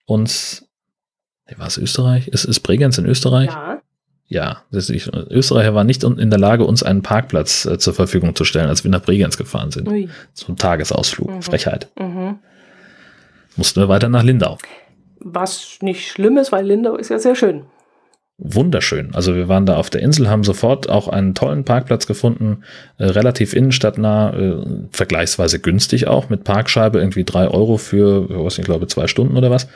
uns, nee, war es Österreich? Ist, ist Bregenz in Österreich? Ja. Ja, das ist, Österreicher waren nicht in der Lage, uns einen Parkplatz äh, zur Verfügung zu stellen, als wir nach Bregenz gefahren sind. Ui. Zum Tagesausflug. Mhm. Frechheit. Mhm. Mussten wir weiter nach Lindau. Was nicht schlimm ist, weil Lindau ist ja sehr schön. Wunderschön. Also wir waren da auf der Insel, haben sofort auch einen tollen Parkplatz gefunden, äh, relativ innenstadtnah, äh, vergleichsweise günstig auch, mit Parkscheibe irgendwie drei Euro für, was ich glaube, zwei Stunden oder was.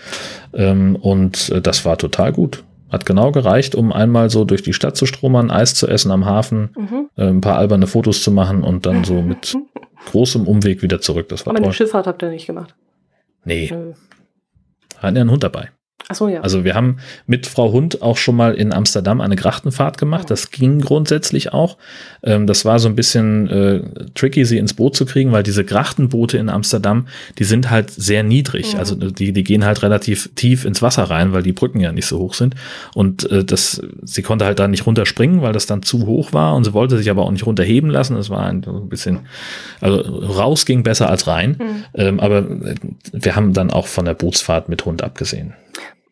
Ähm, und äh, das war total gut. Hat genau gereicht, um einmal so durch die Stadt zu stromern, Eis zu essen am Hafen, Mhm. äh, ein paar alberne Fotos zu machen und dann so mit großem Umweg wieder zurück. Das war Aber eine toll. Schifffahrt habt ihr nicht gemacht. Nee, Nö. hatten ja einen Hund dabei. So, ja. Also wir haben mit Frau Hund auch schon mal in Amsterdam eine Grachtenfahrt gemacht. Das ging grundsätzlich auch. Ähm, das war so ein bisschen äh, tricky, sie ins Boot zu kriegen, weil diese Grachtenboote in Amsterdam, die sind halt sehr niedrig. Mhm. Also die, die gehen halt relativ tief ins Wasser rein, weil die Brücken ja nicht so hoch sind. Und äh, das, sie konnte halt da nicht runterspringen, weil das dann zu hoch war. Und sie wollte sich aber auch nicht runterheben lassen. Das war ein bisschen, also raus ging besser als rein. Mhm. Ähm, aber äh, wir haben dann auch von der Bootsfahrt mit Hund abgesehen.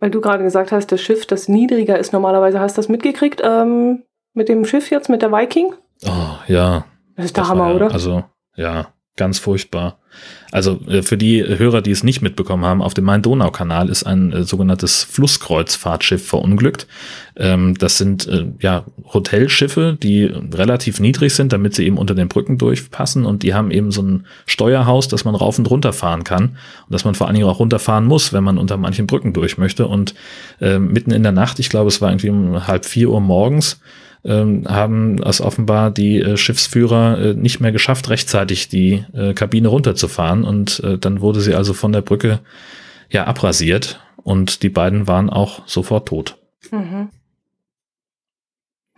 Weil du gerade gesagt hast, das Schiff, das niedriger ist normalerweise, hast du das mitgekriegt ähm, mit dem Schiff jetzt, mit der Viking? Oh, ja. Das ist der Das Hammer, ja- oder? Also, ja, ganz furchtbar. Also äh, für die Hörer, die es nicht mitbekommen haben, auf dem Main-Donau-Kanal ist ein äh, sogenanntes Flusskreuzfahrtschiff verunglückt. Ähm, das sind äh, ja Hotelschiffe, die relativ niedrig sind, damit sie eben unter den Brücken durchpassen und die haben eben so ein Steuerhaus, dass man rauf und runter fahren kann und dass man vor allen Dingen auch runterfahren muss, wenn man unter manchen Brücken durch möchte. Und äh, mitten in der Nacht, ich glaube, es war irgendwie um halb vier Uhr morgens, ähm, haben es offenbar die äh, Schiffsführer äh, nicht mehr geschafft, rechtzeitig die äh, Kabine runterzufahren und äh, dann wurde sie also von der Brücke ja abrasiert und die beiden waren auch sofort tot. Mhm.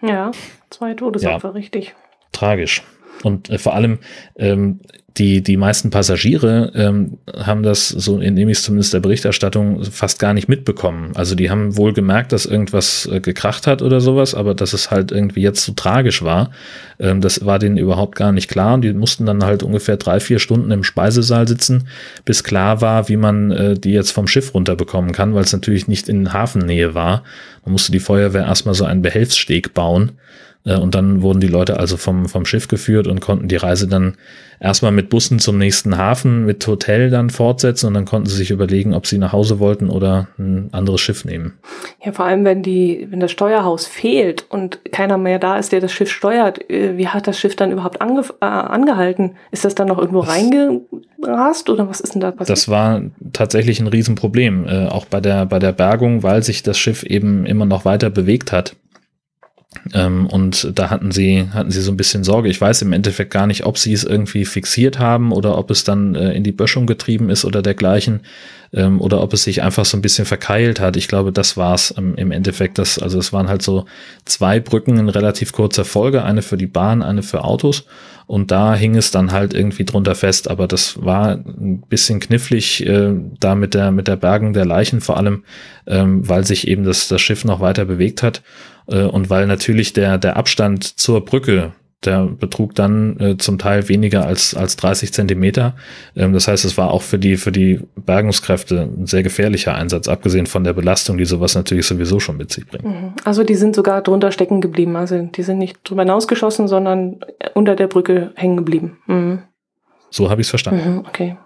Ja, zwei Todesopfer, richtig. Tragisch. Und äh, vor allem ähm, die, die meisten Passagiere ähm, haben das, so entnehme ich es zumindest der Berichterstattung, fast gar nicht mitbekommen. Also die haben wohl gemerkt, dass irgendwas äh, gekracht hat oder sowas, aber dass es halt irgendwie jetzt so tragisch war, ähm, das war denen überhaupt gar nicht klar. Und die mussten dann halt ungefähr drei, vier Stunden im Speisesaal sitzen, bis klar war, wie man äh, die jetzt vom Schiff runterbekommen kann, weil es natürlich nicht in Hafennähe war. Man musste die Feuerwehr erstmal so einen Behelfssteg bauen und dann wurden die Leute also vom, vom Schiff geführt und konnten die Reise dann erstmal mit Bussen zum nächsten Hafen, mit Hotel dann fortsetzen und dann konnten sie sich überlegen, ob sie nach Hause wollten oder ein anderes Schiff nehmen. Ja, vor allem, wenn die, wenn das Steuerhaus fehlt und keiner mehr da ist, der das Schiff steuert, äh, wie hat das Schiff dann überhaupt ange, äh, angehalten? Ist das dann noch irgendwo reingerast oder was ist denn da passiert? Das war tatsächlich ein Riesenproblem, äh, auch bei der, bei der Bergung, weil sich das Schiff eben immer noch weiter bewegt hat. Ähm, und da hatten sie, hatten sie so ein bisschen Sorge. Ich weiß im Endeffekt gar nicht, ob sie es irgendwie fixiert haben oder ob es dann äh, in die Böschung getrieben ist oder dergleichen ähm, oder ob es sich einfach so ein bisschen verkeilt hat. Ich glaube, das war es ähm, im Endeffekt. Das, also es waren halt so zwei Brücken in relativ kurzer Folge, eine für die Bahn, eine für Autos. Und da hing es dann halt irgendwie drunter fest. Aber das war ein bisschen knifflig äh, da mit der, mit der Bergung der Leichen vor allem, ähm, weil sich eben das, das Schiff noch weiter bewegt hat. Äh, und weil natürlich der, der Abstand zur Brücke der betrug dann äh, zum Teil weniger als, als 30 Zentimeter. Ähm, das heißt, es war auch für die, für die Bergungskräfte ein sehr gefährlicher Einsatz, abgesehen von der Belastung, die sowas natürlich sowieso schon mit sich bringt. Mhm. Also die sind sogar drunter stecken geblieben. Also die sind nicht drüber hinausgeschossen, sondern unter der Brücke hängen geblieben. Mhm. So habe ich es verstanden. Mhm, okay.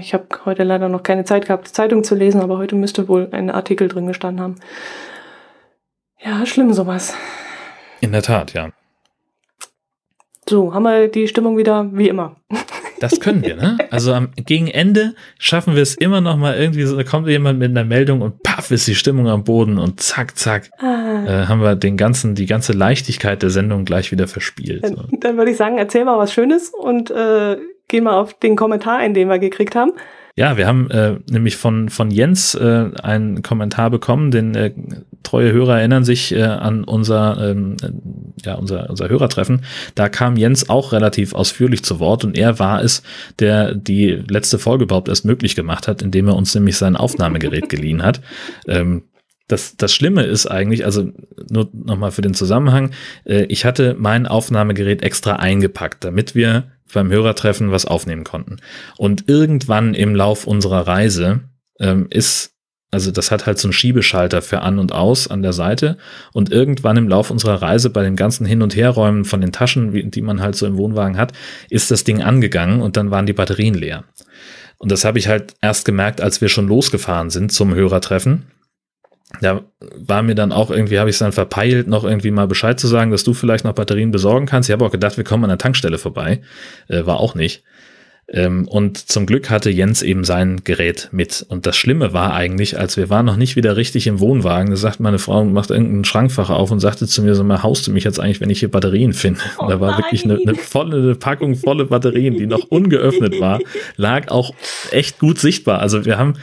Ich habe heute leider noch keine Zeit gehabt, Zeitung zu lesen, aber heute müsste wohl ein Artikel drin gestanden haben. Ja, schlimm sowas. In der Tat, ja. So, haben wir die Stimmung wieder wie immer. Das können wir, ne? Also am, gegen Ende schaffen wir es immer noch mal irgendwie so, da kommt jemand mit einer Meldung und paff ist die Stimmung am Boden und zack, zack, ah. äh, haben wir den ganzen, die ganze Leichtigkeit der Sendung gleich wieder verspielt. So. Dann, dann würde ich sagen, erzähl mal was Schönes und äh, gehen mal auf den Kommentar ein, den wir gekriegt haben. Ja, wir haben äh, nämlich von, von Jens äh, einen Kommentar bekommen, den äh, treue Hörer erinnern sich äh, an unser, ähm, äh, ja, unser, unser Hörertreffen. Da kam Jens auch relativ ausführlich zu Wort und er war es, der die letzte Folge überhaupt erst möglich gemacht hat, indem er uns nämlich sein Aufnahmegerät geliehen hat. Ähm, das, das Schlimme ist eigentlich, also nur nochmal für den Zusammenhang, äh, ich hatte mein Aufnahmegerät extra eingepackt, damit wir beim Hörertreffen was aufnehmen konnten. Und irgendwann im Lauf unserer Reise ähm, ist, also das hat halt so einen Schiebeschalter für an und aus an der Seite. Und irgendwann im Lauf unserer Reise bei den ganzen Hin- und Herräumen von den Taschen, die man halt so im Wohnwagen hat, ist das Ding angegangen und dann waren die Batterien leer. Und das habe ich halt erst gemerkt, als wir schon losgefahren sind zum Hörertreffen da war mir dann auch irgendwie, habe ich es dann verpeilt, noch irgendwie mal Bescheid zu sagen, dass du vielleicht noch Batterien besorgen kannst. Ich habe auch gedacht, wir kommen an der Tankstelle vorbei. Äh, war auch nicht. Ähm, und zum Glück hatte Jens eben sein Gerät mit. Und das Schlimme war eigentlich, als wir waren noch nicht wieder richtig im Wohnwagen, da sagt meine Frau, macht irgendeinen Schrankfach auf und sagte zu mir so mal, haust du mich jetzt eigentlich, wenn ich hier Batterien finde? Oh und da war nein. wirklich eine, eine volle eine Packung volle Batterien, die noch ungeöffnet war, lag auch echt gut sichtbar. Also wir haben,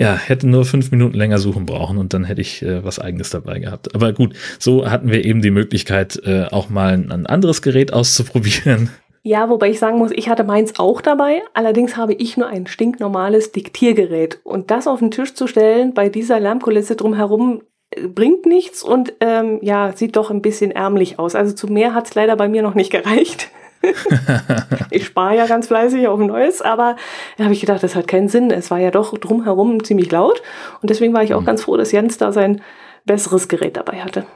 ja, hätte nur fünf Minuten länger suchen brauchen und dann hätte ich äh, was eigenes dabei gehabt. Aber gut, so hatten wir eben die Möglichkeit, äh, auch mal ein, anderes Gerät auszuprobieren. Ja, wobei ich sagen muss, ich hatte meins auch dabei. Allerdings habe ich nur ein stinknormales Diktiergerät. Und das auf den Tisch zu stellen, bei dieser Lärmkulisse drumherum, äh, bringt nichts und ähm, ja, sieht doch ein bisschen ärmlich aus. Also zu mehr hat es leider bei mir noch nicht gereicht. ich spare ja ganz fleißig auf Neues, aber da habe ich gedacht, das hat keinen Sinn. Es war ja doch drumherum ziemlich laut und deswegen war ich auch mhm. ganz froh, dass Jens da sein besseres Gerät dabei hatte.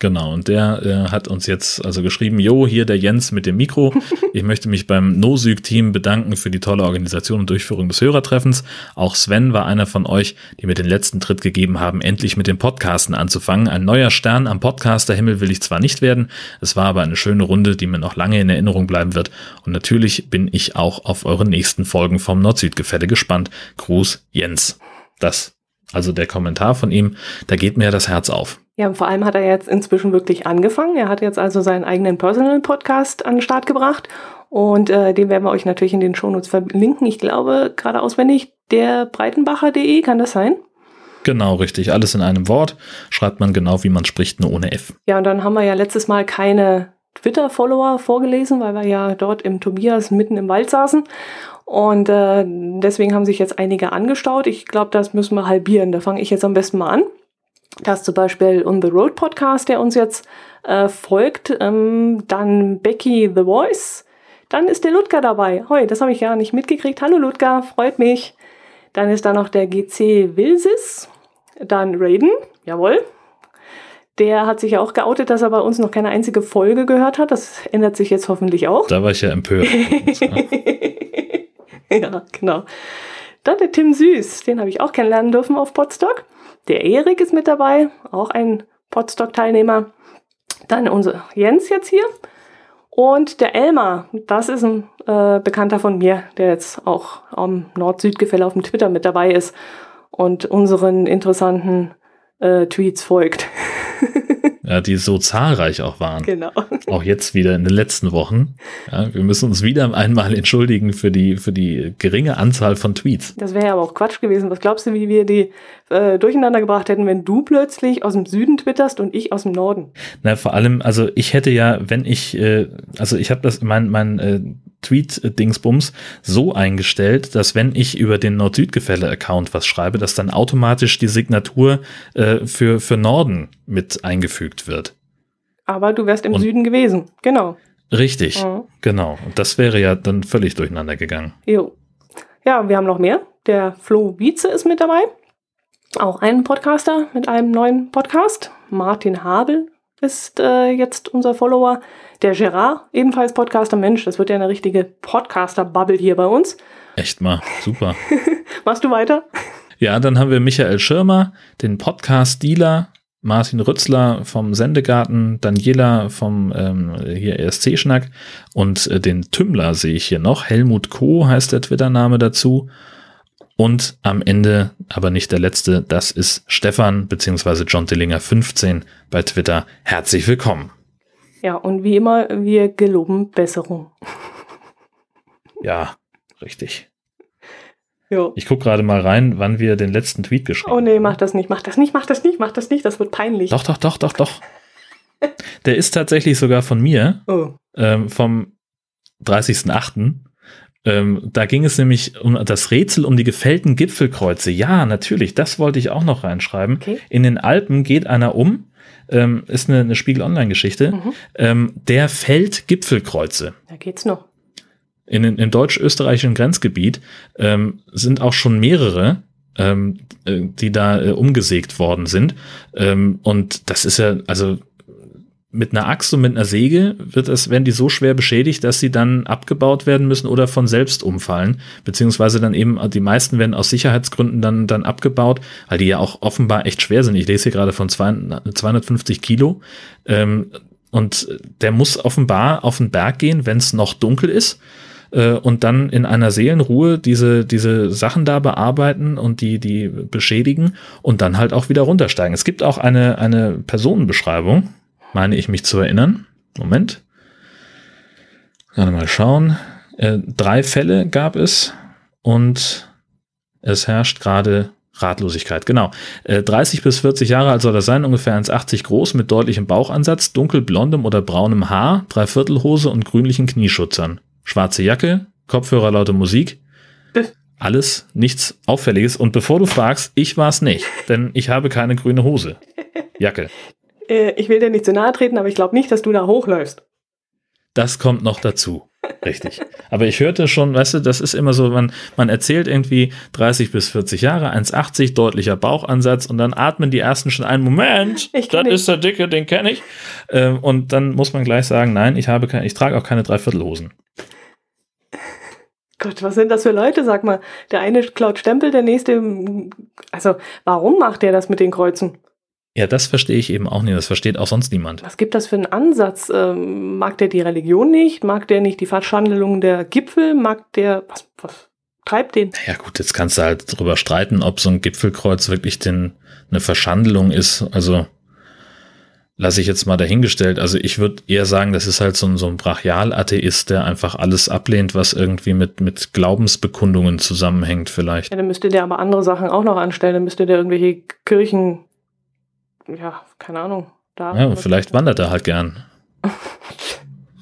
Genau, und der äh, hat uns jetzt also geschrieben, Jo, hier der Jens mit dem Mikro. Ich möchte mich beim NoSyg-Team bedanken für die tolle Organisation und Durchführung des Hörertreffens. Auch Sven war einer von euch, die mir den letzten Tritt gegeben haben, endlich mit dem Podcasten anzufangen. Ein neuer Stern am Podcaster-Himmel will ich zwar nicht werden, es war aber eine schöne Runde, die mir noch lange in Erinnerung bleiben wird. Und natürlich bin ich auch auf eure nächsten Folgen vom Nord-Süd-Gefälle gespannt. Gruß, Jens. Das, also der Kommentar von ihm, da geht mir das Herz auf. Ja, und vor allem hat er jetzt inzwischen wirklich angefangen. Er hat jetzt also seinen eigenen Personal Podcast an den Start gebracht. Und äh, den werden wir euch natürlich in den Shownotes verlinken. Ich glaube, gerade auswendig, der breitenbacher.de, kann das sein? Genau, richtig. Alles in einem Wort. Schreibt man genau, wie man spricht, nur ohne F. Ja, und dann haben wir ja letztes Mal keine Twitter-Follower vorgelesen, weil wir ja dort im Tobias mitten im Wald saßen. Und äh, deswegen haben sich jetzt einige angestaut. Ich glaube, das müssen wir halbieren. Da fange ich jetzt am besten mal an. Das zum Beispiel On the Road Podcast, der uns jetzt äh, folgt. Ähm, dann Becky The Voice. Dann ist der Ludger dabei. Hoi, das habe ich ja nicht mitgekriegt. Hallo Ludger, freut mich. Dann ist da noch der GC Wilsis. Dann Raiden, jawohl. Der hat sich ja auch geoutet, dass er bei uns noch keine einzige Folge gehört hat. Das ändert sich jetzt hoffentlich auch. Da war ich ja empört. ja, genau. Dann der Tim Süß, den habe ich auch kennenlernen dürfen auf Podstock. Der Erik ist mit dabei, auch ein Podstock-Teilnehmer. Dann unser Jens jetzt hier. Und der Elmar, das ist ein äh, Bekannter von mir, der jetzt auch am Nord-Süd-Gefälle auf dem Twitter mit dabei ist und unseren interessanten äh, Tweets folgt. ja, die so zahlreich auch waren. Genau. Auch jetzt wieder in den letzten Wochen. Ja, wir müssen uns wieder einmal entschuldigen für die, für die geringe Anzahl von Tweets. Das wäre ja aber auch Quatsch gewesen. Was glaubst du, wie wir die äh, durcheinander gebracht hätten, wenn du plötzlich aus dem Süden twitterst und ich aus dem Norden? Na, vor allem, also ich hätte ja, wenn ich, äh, also ich habe das, mein, mein äh, Tweet-Dingsbums so eingestellt, dass wenn ich über den Nord-Süd-Gefälle-Account was schreibe, dass dann automatisch die Signatur äh, für, für Norden mit eingefügt wird. Aber du wärst im Und Süden gewesen, genau. Richtig, mhm. genau. Und das wäre ja dann völlig durcheinander gegangen. Jo. Ja, wir haben noch mehr. Der Flo Wietze ist mit dabei. Auch ein Podcaster mit einem neuen Podcast. Martin Habel ist äh, jetzt unser Follower. Der Gerard, ebenfalls Podcaster. Mensch, das wird ja eine richtige Podcaster-Bubble hier bei uns. Echt mal, super. Machst du weiter? Ja, dann haben wir Michael Schirmer, den Podcast-Dealer, Martin Rützler vom Sendegarten, Daniela vom ähm, hier ESC-Schnack und äh, den Tümmler sehe ich hier noch. Helmut Co. heißt der Twitter-Name dazu. Und am Ende, aber nicht der letzte, das ist Stefan bzw. John Dillinger 15 bei Twitter. Herzlich willkommen. Ja, und wie immer, wir geloben Besserung. Ja, richtig. Jo. Ich gucke gerade mal rein, wann wir den letzten Tweet geschrieben haben. Oh nee, mach das nicht, mach das nicht, mach das nicht, mach das nicht, das wird peinlich. Doch, doch, doch, doch, doch. Der ist tatsächlich sogar von mir, oh. ähm, vom 30.08. Ähm, da ging es nämlich um das Rätsel um die gefällten Gipfelkreuze. Ja, natürlich, das wollte ich auch noch reinschreiben. Okay. In den Alpen geht einer um, ähm, ist eine, eine Spiegel-Online-Geschichte, mhm. ähm, der fällt Gipfelkreuze. Da geht's noch in, in, im deutsch-österreichischen Grenzgebiet ähm, sind auch schon mehrere, ähm, äh, die da äh, umgesägt worden sind. Ähm, und das ist ja, also mit einer Axt und mit einer Säge wird es, werden die so schwer beschädigt, dass sie dann abgebaut werden müssen oder von selbst umfallen. Beziehungsweise dann eben, die meisten werden aus Sicherheitsgründen dann, dann abgebaut, weil die ja auch offenbar echt schwer sind. Ich lese hier gerade von 250 Kilo. Ähm, und der muss offenbar auf den Berg gehen, wenn es noch dunkel ist äh, und dann in einer Seelenruhe diese, diese Sachen da bearbeiten und die, die beschädigen und dann halt auch wieder runtersteigen. Es gibt auch eine, eine Personenbeschreibung, meine ich mich zu erinnern. Moment. Gerade mal schauen. Äh, drei Fälle gab es und es herrscht gerade Ratlosigkeit, genau. Äh, 30 bis 40 Jahre alt soll er sein, ungefähr 1,80 groß, mit deutlichem Bauchansatz, dunkelblondem oder braunem Haar, Dreiviertelhose und grünlichen Knieschutzern schwarze Jacke, Kopfhörer, laute Musik. Alles nichts Auffälliges. Und bevor du fragst, ich war es nicht, denn ich habe keine grüne Hose. Jacke. Äh, ich will dir nicht zu nahe treten, aber ich glaube nicht, dass du da hochläufst. Das kommt noch dazu. Richtig. Aber ich hörte schon, weißt du, das ist immer so, man, man erzählt irgendwie 30 bis 40 Jahre, 1,80, deutlicher Bauchansatz und dann atmen die ersten schon einen Moment, ich das ist der Dicke, den kenne ich. Ähm, und dann muss man gleich sagen, nein, ich habe keine, ich trage auch keine Dreiviertelhosen. Gott, was sind das für Leute? Sag mal, der eine klaut Stempel, der nächste. Also, warum macht der das mit den Kreuzen? Ja, das verstehe ich eben auch nicht. Das versteht auch sonst niemand. Was gibt das für einen Ansatz? Ähm, mag der die Religion nicht? Mag der nicht die Verschandelung der Gipfel? Mag der. Was, was treibt den? Ja, gut, jetzt kannst du halt drüber streiten, ob so ein Gipfelkreuz wirklich denn eine Verschandelung ist. Also lasse ich jetzt mal dahingestellt. Also ich würde eher sagen, das ist halt so ein, so ein Brachial-Atheist, der einfach alles ablehnt, was irgendwie mit, mit Glaubensbekundungen zusammenhängt vielleicht. Ja, dann müsste der aber andere Sachen auch noch anstellen. Dann müsste der irgendwelche Kirchen, ja, keine Ahnung, da. Ja, vielleicht wandert er halt gern.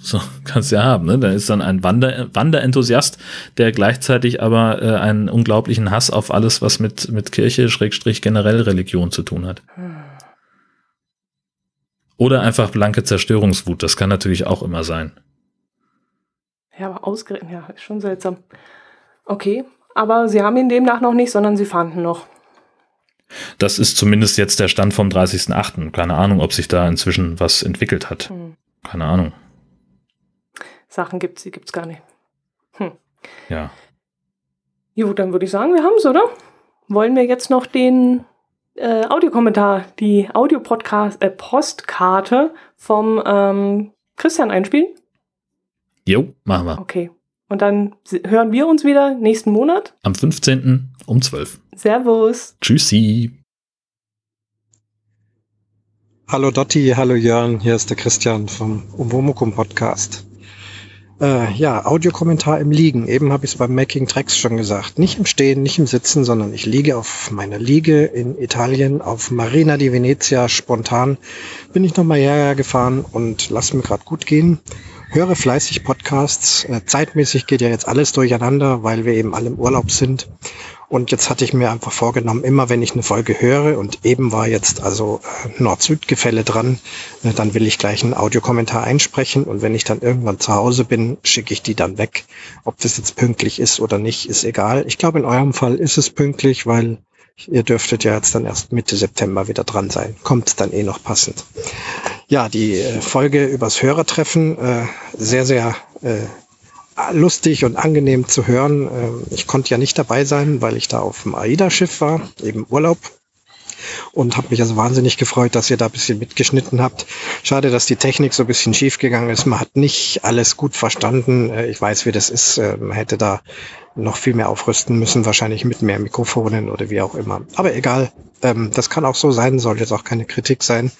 So, kannst du ja haben, ne? Da ist dann ein Wander Wanderenthusiast, der gleichzeitig aber äh, einen unglaublichen Hass auf alles, was mit, mit Kirche, Schrägstrich, generell Religion zu tun hat. Oder einfach blanke Zerstörungswut, das kann natürlich auch immer sein. Ja, aber ausgerechnet, ja, ist schon seltsam. Okay, aber sie haben ihn demnach noch nicht, sondern sie fanden noch. Das ist zumindest jetzt der Stand vom 30.08. Keine Ahnung, ob sich da inzwischen was entwickelt hat. Hm. Keine Ahnung. Sachen gibt es, die gibt es gar nicht. Hm. Ja. Jo, dann würde ich sagen, wir haben es, oder? Wollen wir jetzt noch den äh, Audiokommentar, die Audio-Podcast, äh, vom ähm, Christian einspielen? Jo, machen wir. Okay. Und dann hören wir uns wieder nächsten Monat. Am 15. um 12. Servus. Tschüssi. Hallo Dotti, hallo Jörn, hier ist der Christian vom Umwomukum Podcast. Äh, ja, Audiokommentar im Liegen. Eben habe ich es beim Making Tracks schon gesagt. Nicht im Stehen, nicht im Sitzen, sondern ich liege auf meiner Liege in Italien auf Marina di Venezia. Spontan bin ich nochmal hierher gefahren und lass mir gerade gut gehen. Höre fleißig Podcasts. Äh, zeitmäßig geht ja jetzt alles durcheinander, weil wir eben alle im Urlaub sind. Und jetzt hatte ich mir einfach vorgenommen, immer wenn ich eine Folge höre und eben war jetzt also äh, Nord-Süd-Gefälle dran, äh, dann will ich gleich einen Audiokommentar einsprechen und wenn ich dann irgendwann zu Hause bin, schicke ich die dann weg. Ob das jetzt pünktlich ist oder nicht, ist egal. Ich glaube, in eurem Fall ist es pünktlich, weil ihr dürftet ja jetzt dann erst Mitte September wieder dran sein. Kommt dann eh noch passend. Ja, die äh, Folge übers Hörertreffen, sehr, sehr lustig und angenehm zu hören. Ähm, ich konnte ja nicht dabei sein, weil ich da auf dem AIDA-Schiff war, eben Urlaub. Und habe mich also wahnsinnig gefreut, dass ihr da ein bisschen mitgeschnitten habt. Schade, dass die Technik so ein bisschen schief gegangen ist. Man hat nicht alles gut verstanden. Äh, ich weiß, wie das ist. Äh, man hätte da noch viel mehr aufrüsten müssen, wahrscheinlich mit mehr Mikrofonen oder wie auch immer. Aber egal, ähm, das kann auch so sein, soll jetzt auch keine Kritik sein.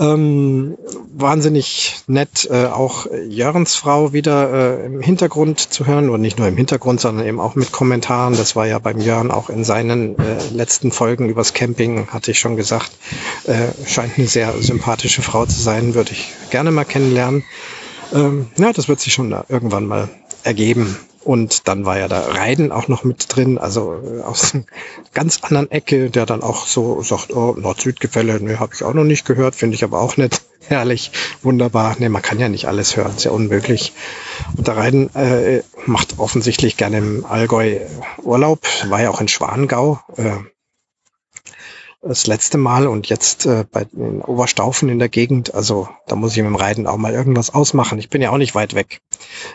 Ähm, wahnsinnig nett, äh, auch Jörns Frau wieder äh, im Hintergrund zu hören und nicht nur im Hintergrund, sondern eben auch mit Kommentaren. Das war ja beim Jörn auch in seinen äh, letzten Folgen übers Camping, hatte ich schon gesagt. Äh, scheint eine sehr sympathische Frau zu sein, würde ich gerne mal kennenlernen. Ähm, ja, das wird sich schon irgendwann mal ergeben. Und dann war ja da Reiden auch noch mit drin, also äh, aus einer ganz anderen Ecke, der dann auch so sagt, oh, Nord-Süd-Gefälle, ne, habe ich auch noch nicht gehört, finde ich aber auch nicht herrlich, wunderbar. Ne, man kann ja nicht alles hören, ist ja unmöglich. Und der Reiden äh, macht offensichtlich gerne im Allgäu Urlaub, war ja auch in Schwangau. Äh, das letzte Mal und jetzt äh, bei den Oberstaufen in der Gegend. Also da muss ich mit dem Reiten auch mal irgendwas ausmachen. Ich bin ja auch nicht weit weg.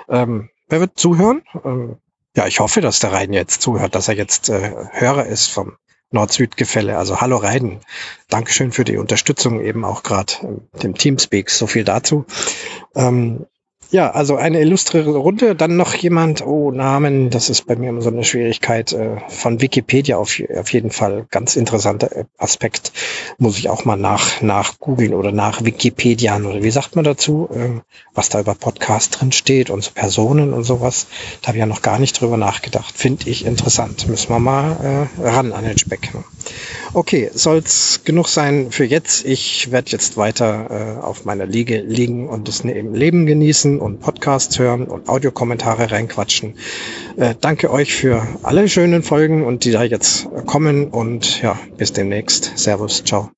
Ähm, Wer wird zuhören? Ähm, ja, ich hoffe, dass der Reiden jetzt zuhört, dass er jetzt äh, Hörer ist vom Nord-Süd-Gefälle. Also hallo Reiden. Dankeschön für die Unterstützung eben auch gerade äh, dem Teamspeaks. So viel dazu. Ähm, ja, also eine illustre Runde. Dann noch jemand, oh, Namen, das ist bei mir immer so eine Schwierigkeit. Äh, von Wikipedia auf, auf jeden Fall ganz interessanter äh, Aspekt. Muss ich auch mal nach, nach googeln oder nach Wikipedia oder wie sagt man dazu, äh, was da über Podcast drin steht und so Personen und sowas. Da habe ich ja noch gar nicht drüber nachgedacht. Finde ich interessant. Müssen wir mal äh, ran an den Speck. Okay, soll's genug sein für jetzt. Ich werde jetzt weiter äh, auf meiner Liege liegen und das eben Leben genießen und Podcasts hören und Audiokommentare reinquatschen. Äh, danke euch für alle schönen Folgen und die da jetzt kommen und ja, bis demnächst. Servus, ciao.